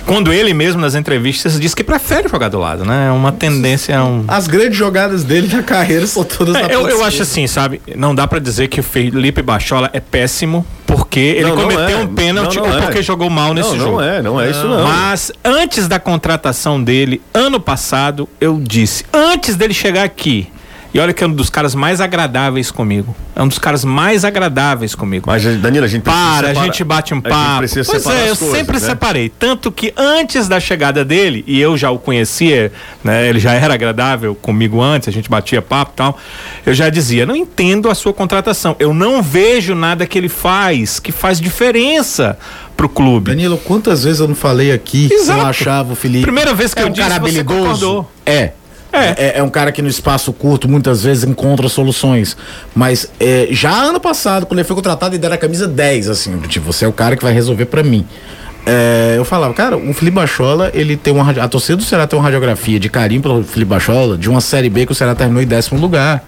Quando ele mesmo nas entrevistas diz que prefere jogar do lado, né? É uma tendência, é um. As grandes jogadas dele na carreira são todas na É, eu, eu acho assim, sabe? Não dá pra dizer que o Felipe Bachola é péssimo porque ele Não, não cometeu é. um pênalti Não, não ou é. porque jogou mal nesse não, jogo. não é, não é isso não. Mas antes da contratação dele, ano passado, eu disse, antes dele chegar aqui, e olha que é um dos caras mais agradáveis comigo. É um dos caras mais agradáveis comigo. Mas, Danilo, a gente precisa Para, a separar- gente bate um a gente papo. precisa Pois é, eu as coisas, sempre né? separei. Tanto que antes da chegada dele, e eu já o conhecia, né? Ele já era agradável comigo antes, a gente batia papo e tal. Eu já dizia, não entendo a sua contratação. Eu não vejo nada que ele faz que faz diferença pro clube. Danilo, quantas vezes eu não falei aqui que Exato. eu achava o Felipe. Primeira vez que é eu um disse, cara você habilidoso. concordou. É. É. É, é um cara que no espaço curto muitas vezes encontra soluções. Mas é, já ano passado, quando ele foi contratado, ele deram a camisa 10, assim, tipo, você é o cara que vai resolver pra mim. É, eu falava, cara, o Felipe Bachola, ele tem uma. A torcida do Ceará tem uma radiografia de carinho pelo Felipe Bachola de uma série B que o Ceará terminou em décimo lugar.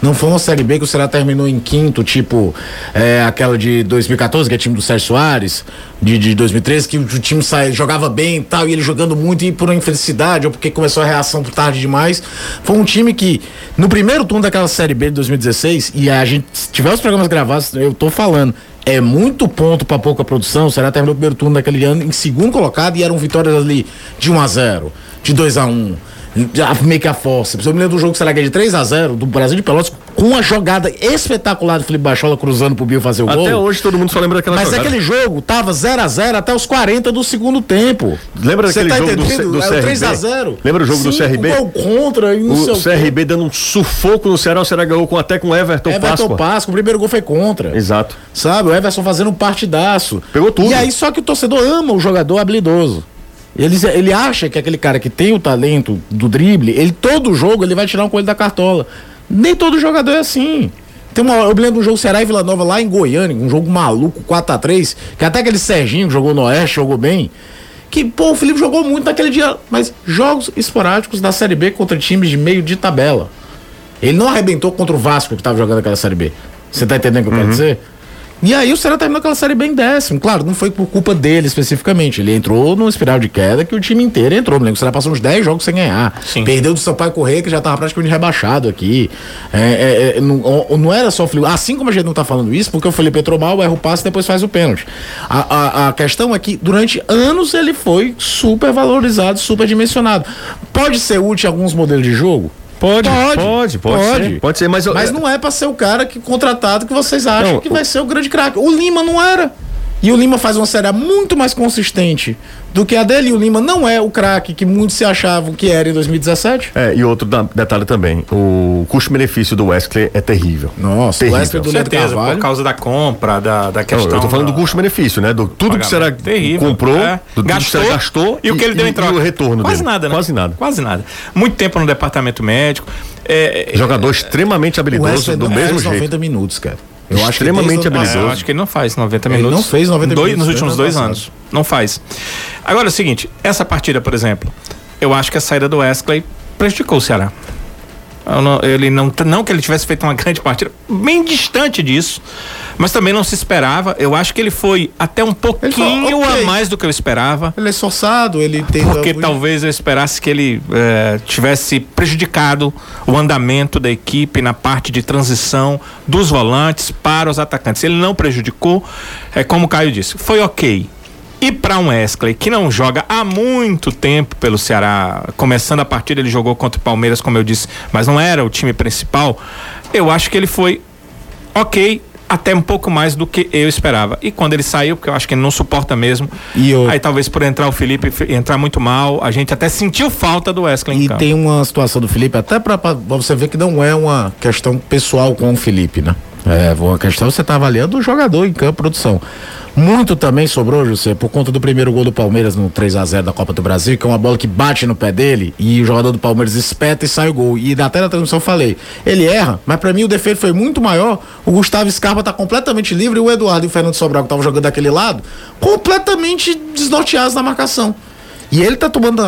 Não foi uma Série B que o Ceará terminou em quinto, tipo é, aquela de 2014, que é time do Sérgio Soares, de, de 2013, que o, o time jogava bem e tal, e ele jogando muito, e por uma infelicidade, ou porque começou a reação por tarde demais. Foi um time que, no primeiro turno daquela Série B de 2016, e a gente, se tiver os programas gravados, eu tô falando, é muito ponto pra pouca produção. O Ceará terminou o primeiro turno daquele ano em segundo colocado, e eram vitórias ali de 1 a 0 de 2 a 1 já meio que a força. Eu me lembro do jogo que será que é de 3 a 0 do Brasil de Pelotas, com uma jogada espetacular do Felipe Bachola cruzando pro Bill fazer o gol. Até hoje todo mundo só lembra daquela Mas jogada. aquele jogo tava 0 a 0 até os 40 do segundo tempo. Lembra Você daquele tá jogo do C- entendendo? do É o CRB? 3 a 0 Lembra o jogo do Cinco CRB? gol contra e sei O. CRB dando um sufoco no Ceará, o Ceará ganhou com, até com o Everton, Everton Páscoa. Páscoa, o primeiro gol foi contra. Exato. Sabe? O Everson fazendo um partidaço. Pegou tudo. E aí, só que o torcedor ama o jogador habilidoso. Ele, ele acha que aquele cara que tem o talento do drible, ele todo jogo ele vai tirar um coelho da cartola. Nem todo jogador é assim. Tem uma, eu me lembro de um jogo Ceará e Vila Nova lá em Goiânia, um jogo maluco, 4x3, que até aquele Serginho que jogou no Oeste, jogou bem. Que, pô, o Felipe jogou muito naquele dia, mas jogos esporádicos da Série B contra times de meio de tabela. Ele não arrebentou contra o Vasco que tava jogando aquela Série B. Você tá entendendo o que eu quero dizer? E aí o Ceará terminou aquela série bem décimo. Claro, não foi por culpa dele especificamente. Ele entrou numa espiral de queda que o time inteiro entrou. O Ceará passou uns 10 jogos sem ganhar. Sim. Perdeu do Sampaio Correia, que já tava praticamente rebaixado aqui. É, é, é, não, não era só o. Assim como a gente não tá falando isso, porque o Felipe entrou mal, erra o passe e depois faz o pênalti. A, a, a questão é que durante anos ele foi super valorizado, super dimensionado. Pode ser útil em alguns modelos de jogo? Pode, pode, pode, pode, ser, pode ser, mas, eu- Mas não é pra ser o cara que contratado que vocês acham Não, que vai ser o grande craque. O Lima não era. E o Lima faz uma série muito mais consistente do que a dele. E o Lima não é o craque que muitos se achavam que era em 2017. É, e outro da- detalhe também, o custo-benefício do Wesley é terrível. Nossa, terrível. o Wesley do Leandro certeza, Carvalho. por causa da compra, da, da Não, questão. eu tô falando do da- custo-benefício, né? Do tudo que será terrível. comprou, É. do tudo que gastou, será gastou e o que ele deu em troca. E o retorno Quase dele. nada, né? Quase nada. Quase nada. Muito tempo no departamento médico. É, é, Jogador extremamente O habilidoso, do não mesmo jeito. 90 minutos, cara. Eu acho que Extremamente desde o ano É, habilidoso. eu acho que ele não faz 90 Ele minutos. não fez 90 dois, minutos, Nos últimos ano dois passado. anos. Não faz. Agora é o seguinte: essa partida, por exemplo, eu acho que a saída do Wesley prejudicou o Ceará. Não- ele não, não que ele tivesse feito uma grande partida, bem distante disso, mas também não se esperava. Eu acho que ele foi até um pouquinho falou, ok. a mais do que eu esperava. Ele é esforçado, ele tem. Porque talvez eu esperasse que ele eh, tivesse prejudicado o andamento da equipe na parte de transição dos volantes para os atacantes. Ele não prejudicou, é como o Caio disse, foi ok. E para um Wesley que não joga há muito tempo pelo Ceará, começando a partida ele jogou contra o Palmeiras, como eu disse, mas não era o time principal. Eu acho que ele foi ok, até um pouco mais do que eu esperava. E quando ele saiu, porque eu acho que ele não suporta mesmo, E eu- aí talvez por entrar o Felipe entrar muito mal, a gente até sentiu falta do Wesley E tem uma situação do Felipe, até pra você ver que não é uma questão pessoal com o Felipe, né? É uma questão você tá avaliando o jogador em campo, produção. Muito também sobrou, José, por conta do primeiro gol do Palmeiras no 3 a 0 da Copa do Brasil, que é uma bola que bate no pé dele e o jogador do Palmeiras espeta e sai o gol. E até na transmissão eu falei, ele erra, mas pra mim o defeito foi muito maior. O Gustavo Scarpa tá completamente livre e o Eduardo e o Fernando Sobral que estavam jogando daquele lado, completamente desnorteados na marcação. E ele tá tomando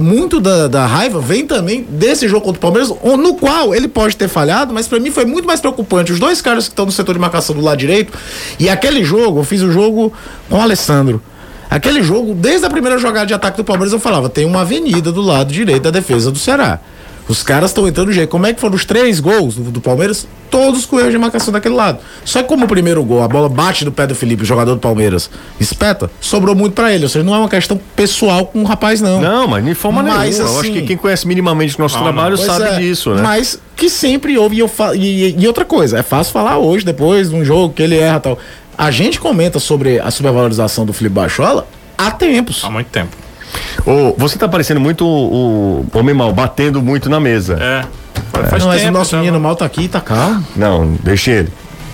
muito da, da raiva, vem também desse jogo contra o Palmeiras, no qual ele pode ter falhado, mas pra mim foi muito mais preocupante. Os dois caras que estão no setor de marcação do lado direito, e aquele jogo, eu fiz o jogo com o Alessandro. Aquele jogo, desde a primeira jogada de ataque do Palmeiras, eu falava: tem uma avenida do lado direito da defesa do Ceará. Os caras estão entrando de jeito. Como é que foram os três gols do, do Palmeiras? Todos com erro de marcação daquele lado. Só que como o primeiro gol, a bola bate no pé do Felipe, o jogador do Palmeiras, espeta, sobrou muito pra ele. Ou seja, não é uma questão pessoal com o rapaz, não. Não, mas de forma Mas, nenhuma. Eu acho assim- que quem conhece minimamente o nosso Não, trabalho sabe é, disso, né? Mas que sempre houve, e, eu fa- e, e outra coisa, é fácil falar hoje, depois de um jogo que ele erra e tal. A gente comenta sobre a supervalorização do Felipe Bachola há tempos. Há muito tempo. Ô, você tá parecendo muito o, o homem mal, batendo muito na mesa. É. Faz Não, mas o tempo, nosso tá- menino mal tá aqui, tá calmo. Não, deixa ele.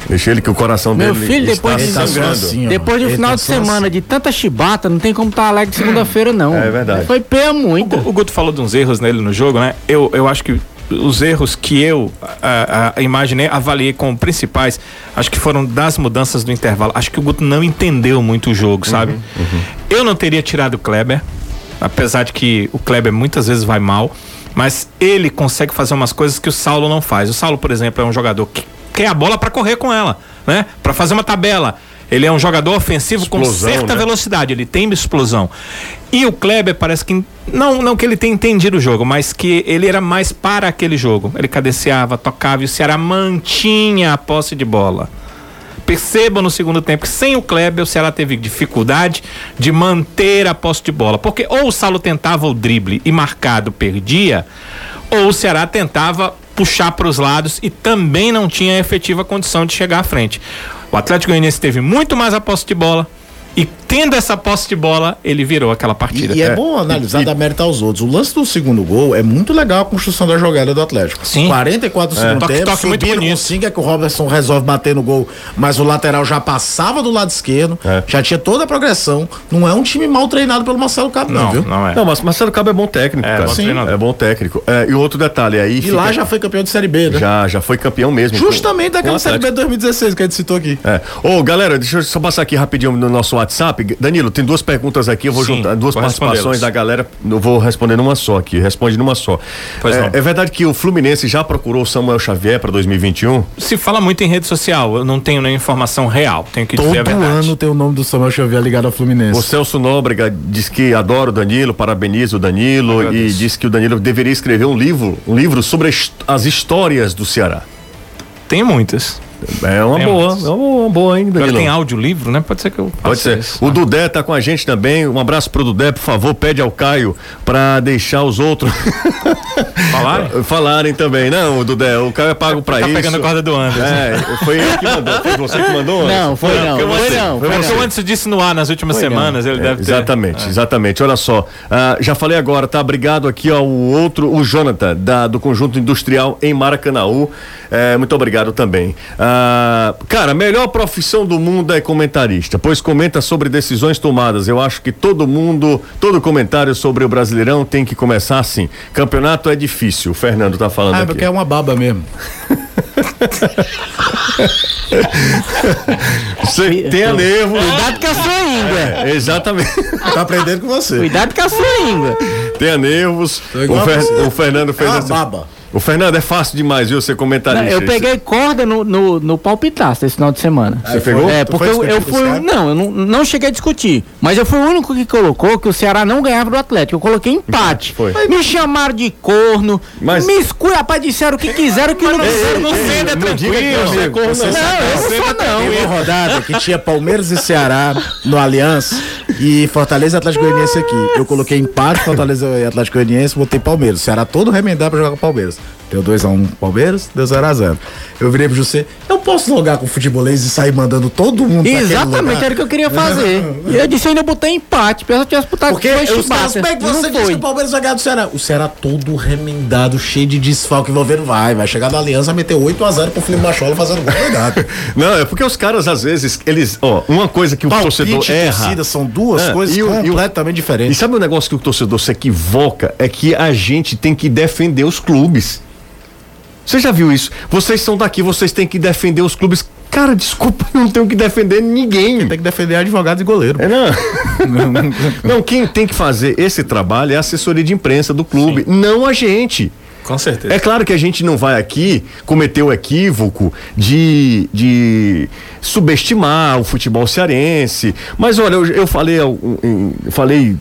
Deixa ele que o coração Meu dele filho, está depois de- sangrando. assim. Depois de um Ele final tá de só semana de tanta chibata, não tem como estar alegre segunda-feira, não. É verdade. Foi peia muito. O Guto falou de uns erros nele no jogo, né? Eu, eu acho que os erros que eu ah, ah, imaginei, avaliei como principais, acho que foram das mudanças do intervalo. Acho que o Guto não entendeu muito o jogo, sabe? Eu não teria tirado o Kleber, apesar de que o Kleber muitas vezes vai mal, mas ele consegue fazer umas coisas que o Saulo não faz. O Saulo, por exemplo, é um jogador que quer a bola para correr com ela, né? Para fazer uma tabela. Ele é um jogador ofensivo com Explosão, certa né? velocidade, ele tem explosão. E o Kleber parece que não, não que ele tenha entendido o jogo, mas que ele era mais para aquele jogo. Ele cabeceava, tocava e o Ceará mantinha a posse de bola. Percebam no segundo tempo que sem o Kleber o Ceará teve dificuldade de manter a posse de bola, porque ou o Saulo tentava o drible e marcado perdia, ou o Ceará tentava puxar para os lados e também não tinha efetiva condição de chegar à frente. O Atlético Goianiense teve muito mais a posse de bola e tendo essa posse de bola, ele virou aquela partida. E, e é, bom analisar da mérito aos outros. O lance do segundo gol é muito legal a construção da jogada do Atlético. Sim. 44 do segundo Toque, tempo, toque muito subiram com bonito. cinco, é que o Robertson resolve bater no gol, mas o lateral já passava do lado esquerdo, É. já tinha toda a progressão. Não é um time mal treinado pelo Marcelo Cabo, não, não, viu? não é. Não, mas Marcelo Cabo é bom técnico, É, cara. bom. É bom técnico. É, e outro detalhe aí. E lá já foi campeão de Série B, né? já, já foi campeão mesmo. Justamente com- com daquela o Série B de 2016 que a gente citou aqui. É. Ô, galera, deixa eu só passar aqui rapidinho no nosso WhatsApp. Danilo, tem duas perguntas aqui, eu vou Sim, juntar duas vou participações da galera. Eu vou responder numa só aqui. Responde numa só. Pois é, não. é verdade que o Fluminense já procurou o Samuel Xavier para 2021? Se fala muito em rede social, eu não tenho nenhuma informação real, tenho que dizer a Todo verdade. ano tem o nome do Samuel Xavier ligado ao Fluminense. O Celso Nóbrega diz que adora o Danilo, parabeniza o Danilo e diz que o Danilo deveria escrever um livro, um livro sobre as- as histórias do Ceará. Tem muitas. É uma Tem boa, é uma, uma boa, hein, Danilo? tem audiolivro, né? Pode ser que eu Pode ser. isso. O Dudé tá com a gente também. Um abraço pro Dudé, por favor, pede ao Caio pra deixar os outros Falarem? falarem também. Não, Dudé, o Caio é pago pra Tá isso. pegando a corda do Anderson. É, foi ele que mandou. Foi você que mandou? Não, foi não, porque foi você- não, foi foi É você. porque o Anderson disse no ar nas últimas Foi não. semanas, ele É, deve ter. exatamente, exatamente. Olha só, ah, já falei agora, tá? Obrigado aqui ao outro, o Jonathan, da, do Conjunto Industrial em Maracanaú. É, muito obrigado também. Ah, cara, a melhor profissão do mundo é comentarista, pois comenta sobre decisões tomadas. Eu acho que todo mundo, todo comentário sobre o Brasileirão tem que começar assim. Campeonato é difícil, o Fernando tá falando Ah, é aqui. porque é uma baba mesmo. Você tenha nervo. Cuidado com a sua língua. É, exatamente. Tá aprendendo com você. Cuidado com a sua língua. Tenha nervos. O, Fer- o Fernando É fez uma essa- baba. O Fernando é fácil demais, viu? Ser Não, comentarista. eu peguei corda no, no, no palpitaço esse final de semana. Você pegou? É, porque eu, eu fui. Não, eu não, não cheguei a discutir. Mas eu fui o único que colocou que o Ceará não ganhava do Atlético. Eu coloquei empate. Foi. Me chamaram de corno. Mas- Me escura, rapaz, disseram o que quiseram que não Não disseram. não sendo é não tranquilo. você é corno, Você não. Não, eu não sou, não. Teve uma rodada que tinha Palmeiras e Ceará no Aliança e Fortaleza e Atlético Goianiense aqui. Eu coloquei empate, Fortaleza e Atlético Goianiense, botei Palmeiras. O Ceará todo remendado pra jogar com o Palmeiras. Deu 2x1 Palmeiras, deu 0x0. Eu virei pro José, eu posso logar com o futebolês e sair mandando todo mundo pra Exatamente, era o que eu queria fazer. E eu disse, eu ainda botei empate. Pensa que eu tivesse botado Porque dois os caras chibatas. pegam você Não disse que o Palmeiras vai ganhar do Ceará. O Ceará todo remendado, cheio de desfalque envolvendo. Vai, vai chegar da Aliança, meter 8x0 pro Felipe Machola fazendo gol. Não, é porque os caras, às vezes, eles. Ó, uma coisa que o torcedor Palpite e erra. torcida são duas É, coisas e e o- completamente E diferentes. sabe o negócio que o torcedor se equivoca? É que a gente tem que defender os clubes. Você já viu isso? Vocês são daqui, vocês têm que defender os clubes. Cara, desculpa, eu não tenho que defender ninguém. Tem que defender advogado e goleiro. É, não. não, quem tem que fazer esse trabalho é a assessoria de imprensa do clube, não a gente. Com certeza. É claro que a gente não vai aqui cometer o equívoco de, de subestimar o futebol cearense. Mas olha, eu, eu falei, ao- em- falei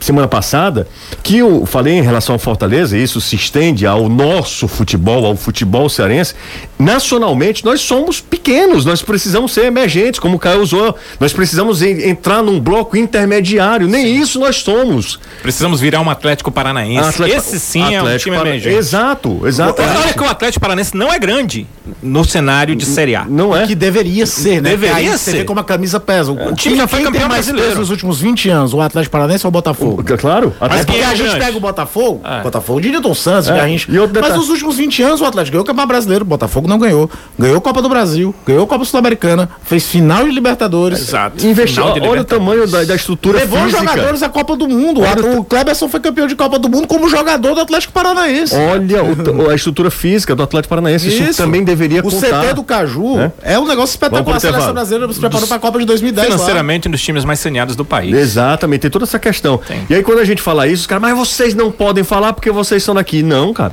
semana passada que eu falei em relação ao Fortaleza, e isso se estende ao nosso futebol, ao futebol cearense. Nacionalmente, nós somos pequenos, nós precisamos ser emergentes, como o Caio usou. Nós precisamos en- entrar num bloco intermediário. Nem isso nós somos. Precisamos virar um Atlético Paranaense. Atlético- Esse sim é um Atlético time emergente. Exato, exato. Olha que o Atlético Paranaense não é grande no cenário de Série A. Não é? Que deveria ser, né? Deveria aí Você ser. vê como a camisa pesa. O time já foi campeão mais brasileiro. nos últimos 20 anos, o Atlético Paranaense ou o Botafogo? Claro. É Até porque é a gente pega o Botafogo, É. Botafogo de Newton Santos, É. Garrincha. E outro Mas nos últimos 20 anos o Atlético ganhou o Campeonato Brasileiro, o Botafogo não ganhou. Ganhou a Copa do Brasil, ganhou a Copa Sul-Americana, fez final de Libertadores. Exato. Investiu, olha o tamanho da, da estrutura Levou física. jogadores à Copa do Mundo. O Kleberson foi campeão de Copa do Mundo como jogador do Atlético Paranaense. Olha o a estrutura física do Atlético Paranaense. Isso, também deveria o contar. CT do Caju É? é, um negócio espetacular. A seleção brasileira se preparou para a Copa de 2010. lá. Financeiramente, um dos times mais saneados do país. Exatamente, tem toda essa questão. Tem. E aí quando a gente fala isso, os caras, mas vocês não podem falar porque vocês são daqui. Não, cara.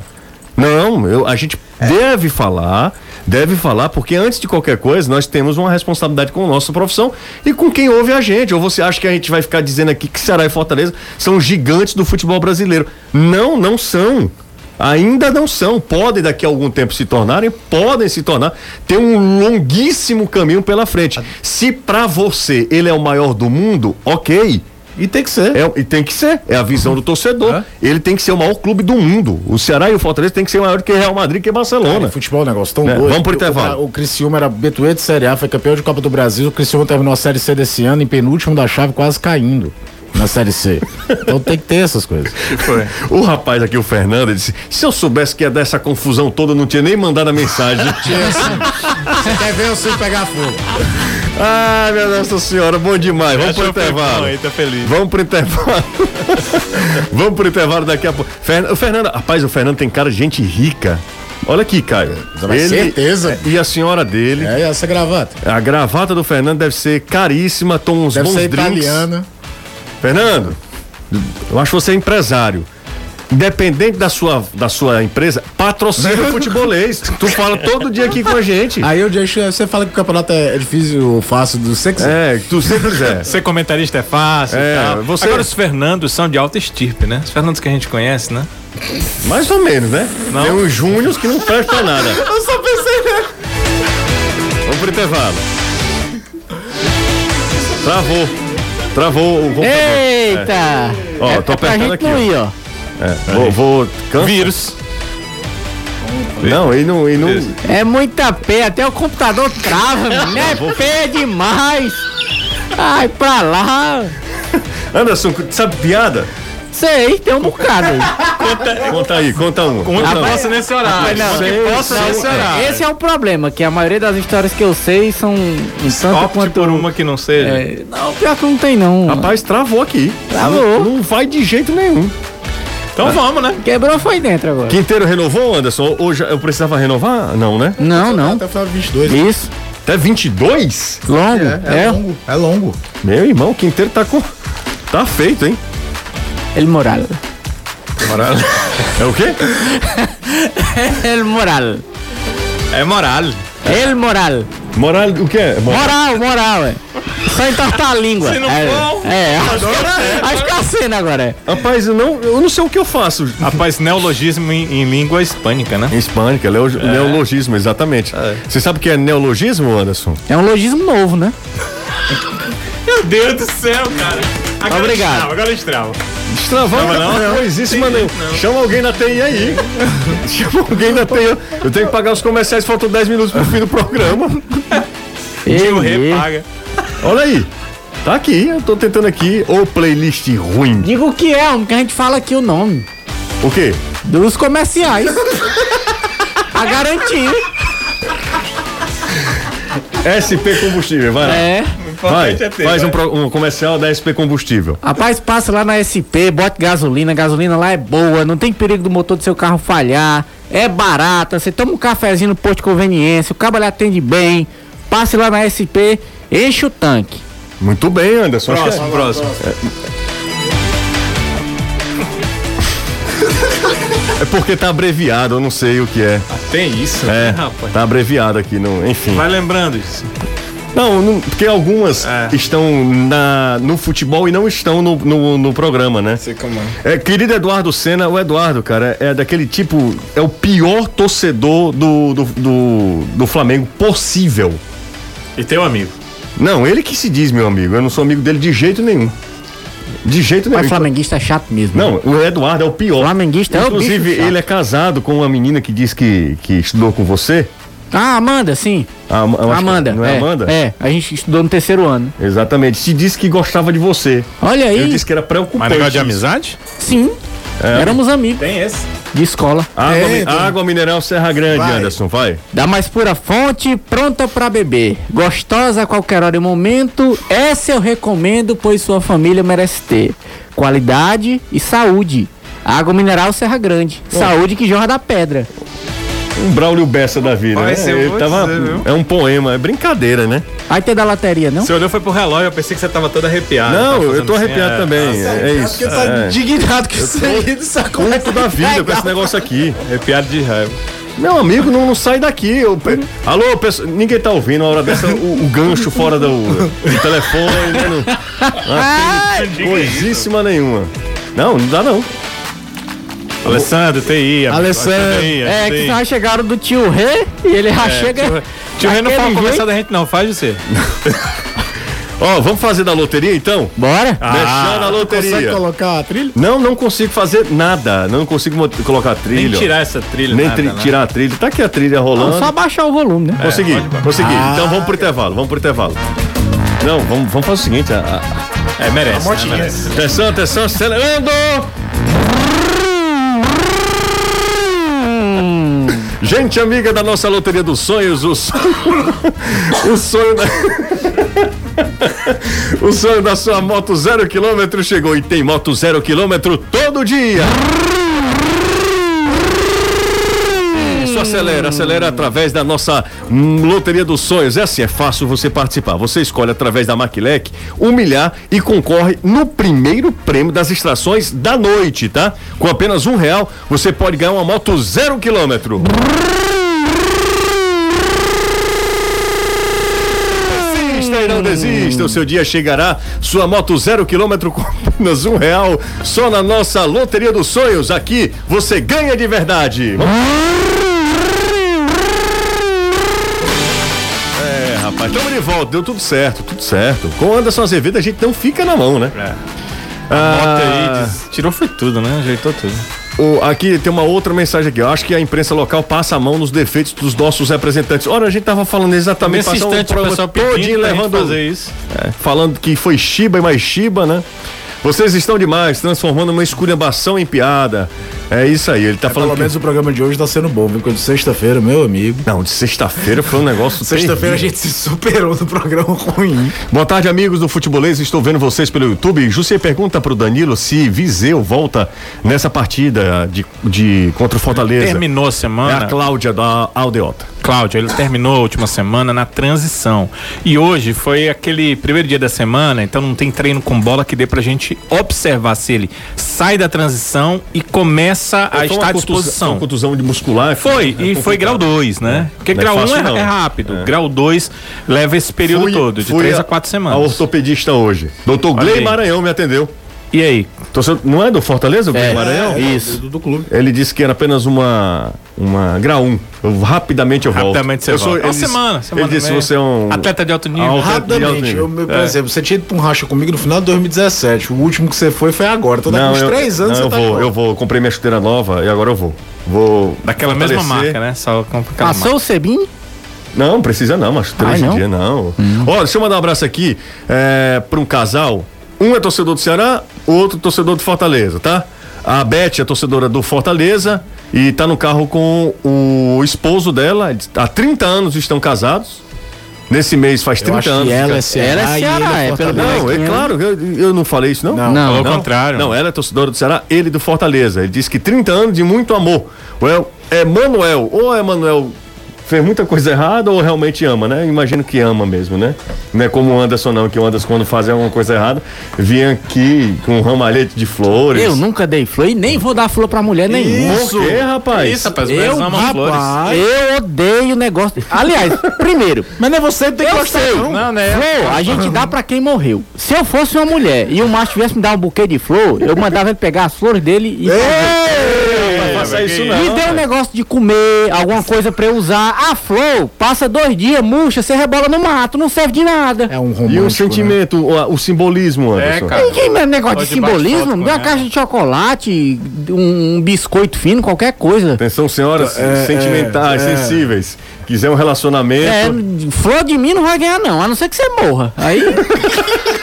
Não, eu- a gente deve falar, deve falar, porque antes de qualquer coisa, nós temos uma responsabilidade com a nossa profissão e com quem ouve a gente. Ou você acha que a gente vai ficar dizendo aqui que Ceará e Fortaleza são gigantes do futebol brasileiro? Não, não são. Ainda não são. Podem daqui a algum tempo se tornarem, podem se tornar. Tem um longuíssimo caminho pela frente. Se pra você ele é o maior do mundo, ok. E tem que ser. É, e tem que ser, é a visão do torcedor. Ele tem que ser o maior clube do mundo. O Ceará e o Fortaleza tem que ser maior do que Real Madrid que Cara, Barcelona. em futebol é um negócio tão É, doido. vamos pro intervalo. O, o Criciúma era Betuê de Série A, foi campeão de Copa do Brasil. O Criciúma terminou a Série C desse ano, em penúltimo da chave, quase caindo na Série C. Então tem que ter essas coisas. Foi. O rapaz aqui, o Fernando, ele disse: se eu soubesse que ia dar essa confusão toda, eu não tinha nem mandado a mensagem. Você quer ver você pegar fogo? Ai, minha Nossa Senhora, bom demais. Vamos pro intervalo. aí, tá feliz. Vamos pro intervalo. Vamos pro intervalo daqui a pouco. Fer- O Fernando, rapaz, o Fernando tem cara de gente rica. Olha aqui, Caio. Mas certeza. E a senhora dele. É, e essa gravata? A gravata do Fernando deve ser caríssima, toma uns Deve bons ser drinks. italiana. Fernando, eu acho que você é empresário. Independente da sua, da sua empresa, patrocina o futebolês. Tu fala todo dia aqui com a gente. Aí eu deixo, você fala que o campeonato é, difícil ou fácil do sexo. É, tu sempre quiser. Ser comentarista é fácil É, e tal. você- Agora os Fernandos são de alta estirpe, né? Os Fernandos que a gente conhece, né? Mais ou menos, né? Não. Tem uns júniors que não prestam nada. Eu só pensei. Vamos pro intervalo. Travou. Travou o computador. Eita! Ó, é, tô é pra apertando gente aqui, não ó. ir, ó. É, vou, vou cansa. Vírus. Não, e não, e não. É muita P, até o computador trava, menino. É P demais. Ai, pra lá. Anderson, sabe piada? Sei, tem um bocado aí. Conta aí, conta um. Conta um. possa nesse horário. Não, sei, possa nesse horário. Esse é o problema, que a maioria das histórias que eu sei são um tanto Opte quanto... por uma que não seja. É, não, pior que não tem não. Rapaz, travou aqui. Travou. Não, não vai de jeito nenhum. Então vamos, né? Quebrou foi dentro agora. Quinteiro renovou, Anderson? Hoje eu precisava renovar? Não, né? Não, não. Até o final de 22. Isso. Até 22? Longo. É, É, longo. É longo. Meu irmão, o Quinteiro tá com. Tá feito, hein? El Moral. É o quê? El Moral. É moral. El Moral. Moral, o quê? Moral. Moral, moral, é. Só entortar a língua. Se não é, for, é, acho que, acho que é a cena agora é. Rapaz, eu não, eu não sei o que eu faço. Rapaz, neologismo em, em língua hispânica, né? Hispânica, leo- neologismo, exatamente. Você sabe o que é neologismo, Anderson? É um logismo novo, né? Meu Deus do céu, cara. Agora Obrigado. Estrava, agora estrava. Destravando Não, não. coisíssima nenhuma. Chama alguém na TI aí. Chama alguém na TI. Eu tenho que pagar os comerciais, faltam 10 minutos pro fim do programa. Tio Ei, Rê ei. paga. Olha aí. Tá aqui, eu tô tentando aqui. Ô playlist ruim. Diga o que é, homem, que a gente fala aqui o nome. O quê? Dos comerciais. a garantir. SP Combustível, vai lá. É. Vai, é ter, faz um, um comercial da SP Combustível. Rapaz, passa lá na SP, bote gasolina, a gasolina lá é boa, não tem perigo do motor do seu carro falhar, é barata, você toma um cafezinho no posto de conveniência, o cabo lhe atende bem, passe lá na SP, enche o tanque. Muito bem, Anderson. Acho que é- Próximo, próximo. É porque tá abreviado, eu não sei o que é. Tem isso, É, né, rapaz? tá abreviado aqui, no, enfim. Vai lembrando isso. Não, não, porque algumas É. estão na, no futebol e não estão no, no, no programa, né? Sei como é. É, querido Eduardo Senna, o Eduardo, cara, é daquele tipo. É o pior torcedor do, do, do, do Flamengo possível. E teu amigo. Não, ele que se diz, meu amigo. Eu não sou amigo dele de jeito nenhum. De jeito nenhum. Mas flamenguista é chato mesmo. Não, o Eduardo é o pior. Flamenguista é o Inclusive, ele é casado com uma menina que diz que, que estudou com você. Ah, Amanda, sim. A, eu que- Amanda. Não é, Amanda? É, a gente estudou no terceiro ano. Exatamente. Se disse que gostava de você. Olha Eu aí, disse que era preocupante. Mas negócio de amizade? sim, éramos amigos Tem esse. de escola. Água, É, água mineral Serra Grande, Vai. Anderson, vai. Da mais pura fonte, pronta pra beber. Gostosa a qualquer hora e momento. Essa eu recomendo, pois sua família merece ter. Qualidade e saúde. Água mineral Serra Grande. Saúde que jorra da pedra. Um Braulio Bessa da vida, Vai né? Ele tava, dizer, é um poema, é brincadeira, né? Aí tem da lateria, não? Você olhou foi pro relógio, eu pensei que você tava todo arrepiado. não, eu tô assim, arrepiado é, também, é, é isso. Porque tá É. indignado que isso aí de sacola. Puto da vida com esse negócio aqui. Arrepiado de raiva. Meu amigo, não, não sai daqui. Eu, pe- Alô, pessoal, ninguém tá ouvindo a hora dessa, o, o gancho fora do, do telefone, né? Não, não tem coisíssima nenhuma. Não, não dá não. Alessandro, TI. Alessandro. TI, É, que já chegaram do tio Rê e ele já chega. Tio, tio Rê não fala conversar da gente não, faz você. Ó, vamos fazer da loteria então? Bora? Ah, Mexendo na Consegue loteria. colocar a trilha? Não, não consigo fazer nada. Não consigo colocar trilha. Nem tirar essa trilha. Nem nada, tri- né? tirar a trilha. Tá aqui a trilha rolando. Só baixar o volume, né? Consegui, consegui. Ah. Então vamos pro intervalo, vamos pro intervalo. Não, vamos, vamos fazer o seguinte. A, a- É, merece. motinha. Né, merece. atenção, atenção, acelerando! Gente amiga da nossa loteria dos sonhos, o sonho, o sonho da, o sonho da sua moto zero quilômetro chegou e tem moto zero quilômetro todo dia. Isso, acelera, acelera através da nossa hum, Loteria dos Sonhos. É assim, é fácil você participar. Você escolhe através da Maquilec um milhar e concorre no primeiro prêmio das extrações da noite, tá? Com apenas um real, você pode ganhar uma moto zero quilômetro. Não desista, o seu dia chegará. Sua moto zero quilômetro com apenas um real. Só na nossa Loteria dos Sonhos. Aqui você ganha de verdade. É, estamos de volta. Deu tudo certo, tudo certo. Com o Anderson Azevedo a gente não fica na mão, né? É. Ah, aí, tirou foi tudo, né? Ajeitou tudo. O- aqui tem uma outra mensagem aqui. Eu acho que a imprensa local passa a mão nos defeitos dos nossos representantes. Ora, a gente tava falando exatamente Nesse um o pessoal todinho levando fazer isso. É, falando que foi Shiba e mais Shiba, né? Vocês estão demais, transformando uma esculhambação em piada. É isso aí, ele tá falando. Pelo que- menos o programa de hoje tá sendo bom, viu? Porque de sexta-feira, meu amigo. Não, de sexta-feira foi um negócio. Sexta-feira a gente se superou no programa ruim. Boa tarde, amigos do Futebolês. Estou vendo vocês pelo YouTube. José pergunta pro Danilo se Viseu volta nessa partida de, de contra o Fortaleza. Terminou a É semana. a Cláudia da Aldeota. Cláudio, ele terminou a última semana na transição. E hoje foi aquele primeiro dia da semana, então não tem treino com bola que dê pra gente observar se ele sai da transição e começa a estar à disposição. Uma contusão de muscular. Foi, é e foi grau 2, né? Porque Não é grau 1 fácil, é, não. é rápido, É. grau 2 leva esse período Fui- todo, de fui 3 a 4 A semanas. ortopedista hoje. Doutor Glei. Maranhão me atendeu. E aí? Torcedor- Não é do Fortaleza, o É, Maranhão? Isso. Do, do clube. Ele disse que era apenas uma uma grau 1. Eu- rapidamente eu volto. Rapidamente você eu sou, volta. ele Uma semana, semana Ele disse e meia. você é um Atleta de alto nível. De alto Rapidamente, nível. eu, por É. exemplo, você tinha ido pra um racha comigo no final de 2017. O último que você foi foi agora. Então daqui uns eu, três anos não, eu tá vou, eu vou, comprei minha chuteira nova e agora eu vou. Vou Daquela mesma marca, né? Só Passou o Sebin? Não, precisa não, mas hoje em não? dia não. Ó, deixa eu mandar um abraço aqui é, para um casal. Um é torcedor do Ceará, outro torcedor do Fortaleza, tá? A Beth é torcedora do Fortaleza e tá no carro com o esposo dela. Há 30 anos estão casados. Nesse mês faz Eu 30 acho anos. que ela é Ceará. Ela é Ceará, ele é, pelo Fortaleza. Não, é claro, eu, eu não falei isso, não? Não. Não. Ao Não? contrário. Não, ela é torcedora do Ceará, ele do Fortaleza. Ele disse que 30 anos de muito amor. O El, é Manuel, ou é Manuel fez muita coisa errada ou realmente ama, né? Imagino que ama mesmo, né? Não é como o Anderson não, que o Anderson quando faz alguma coisa errada, vinha aqui com um ramalhete de flores. Eu nunca dei flor e nem vou dar flor pra mulher nenhuma. Por quê, rapaz? Isso, rapaz, Eu, mulheres amam flores. Rapaz. Eu odeio negócio. Aliás, primeiro, Mas não é você que tem que eu gostar, sei. não. Não, né? Flor, a gente dá pra quem morreu. Se eu fosse uma mulher e o macho tivesse me dar um buquê de flor, eu mandava ele pegar as flores dele e. Não faça isso não. Me dê um negócio de comer, alguma coisa pra eu usar. A flor passa dois dias, murcha, você rebola no mato, não serve de nada. É um romântico, E o né? sentimento, o, o simbolismo, Anderson? É, cara. Ninguém negócio de simbolismo, me dê uma ela. caixa de chocolate, um, um biscoito fino, qualquer coisa. Atenção, senhoras É, sentimentais, é, é. sensíveis. Quiser um relacionamento. É, flor de mim não vai ganhar, não, a não ser que você morra. Aí.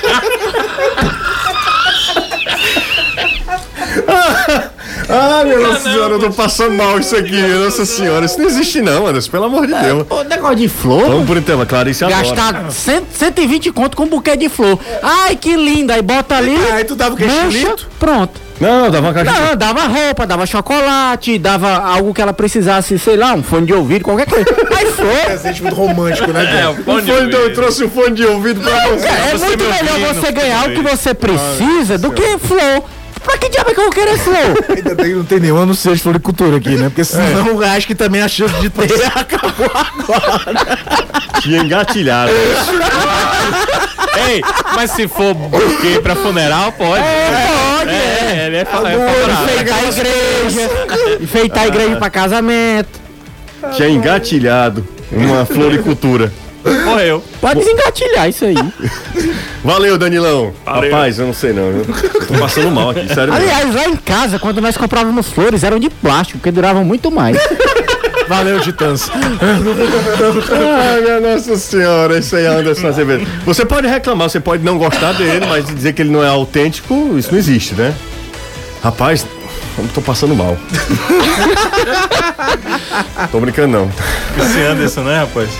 Ah, minha Nossa Senhora, eu tô passando mal isso aqui, Nossa Senhora. Isso não existe não, Anderson, pelo amor de Deus. Pô, negócio de flor. Vamos por intervalo, Clarice adora. Gastar cento- 120 conto com um buquê de flor. Ai, que linda. Aí bota ali. Aí tu dava o mancha, Chilito? Pronto. Não, dava uma caixa de... Não, dava roupa, dava chocolate, dava algo que ela precisasse, sei lá, um fone de ouvido, qualquer coisa. Aí flor. Presente muito romântico, né, É, o fone de Fone de- eu ouvido. trouxe o fone de ouvido pra você. É você muito me melhor ouvindo, você ganhar o que você precisa do que flor. Pra que diabo é que eu vou querer flor? Ainda bem que não tem nenhum anúncio de floricultura aqui, né? Porque senão eu acho que também a chance de ter acabou agora. Tinha engatilhado. Ei, mas se for buquê pra funeral, pode. Pode, É, ele é, fala- é Enfeitar a igreja. Enfeitar a igreja pra casamento. Tinha engatilhado uma floricultura. Morreu. Pode desengatilhar isso aí. Valeu, Danilão. Valeu. Rapaz, eu não sei não. Eu tô passando mal aqui, sério mesmo. Aliás, lá em casa, quando nós comprávamos flores, eram de plástico, porque duravam muito mais. Valeu, Titãs. Ai, minha Nossa Senhora, isso aí é Anderson Azevedo. Você pode reclamar, você pode não gostar dele, mas dizer que ele não é autêntico, isso não existe, né? Rapaz, eu tô passando mal. tô brincando, não. Esse Anderson, né, rapaz?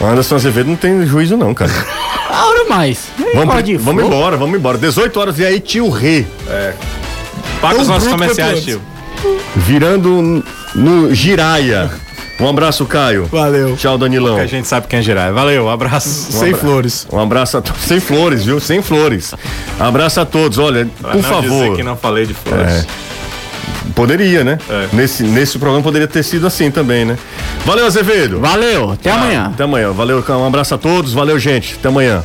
O Anderson Azevedo não tem juízo, não, cara. Hora mais. Vamos, Pode ir, vamos embora, vamos embora. 18 horas e aí, tio Rê. Paga os nossos comerciais, tio. Virando no Giraia. Um abraço, Caio. Valeu. Tchau, Danilão. Que a gente sabe quem é girar. Valeu, abraço. Sem flores. Um abraço a todos. Sem flores, viu? Sem flores. Abraço a todos. Olha, Pra por não favor. dizer que não falei de flores. É. Poderia, né? É. Nesse, nesse programa poderia ter sido assim também, né? Valeu, Azevedo. Valeu, até amanhã. Até amanhã. Valeu, um abraço a todos. Valeu, gente. Até amanhã.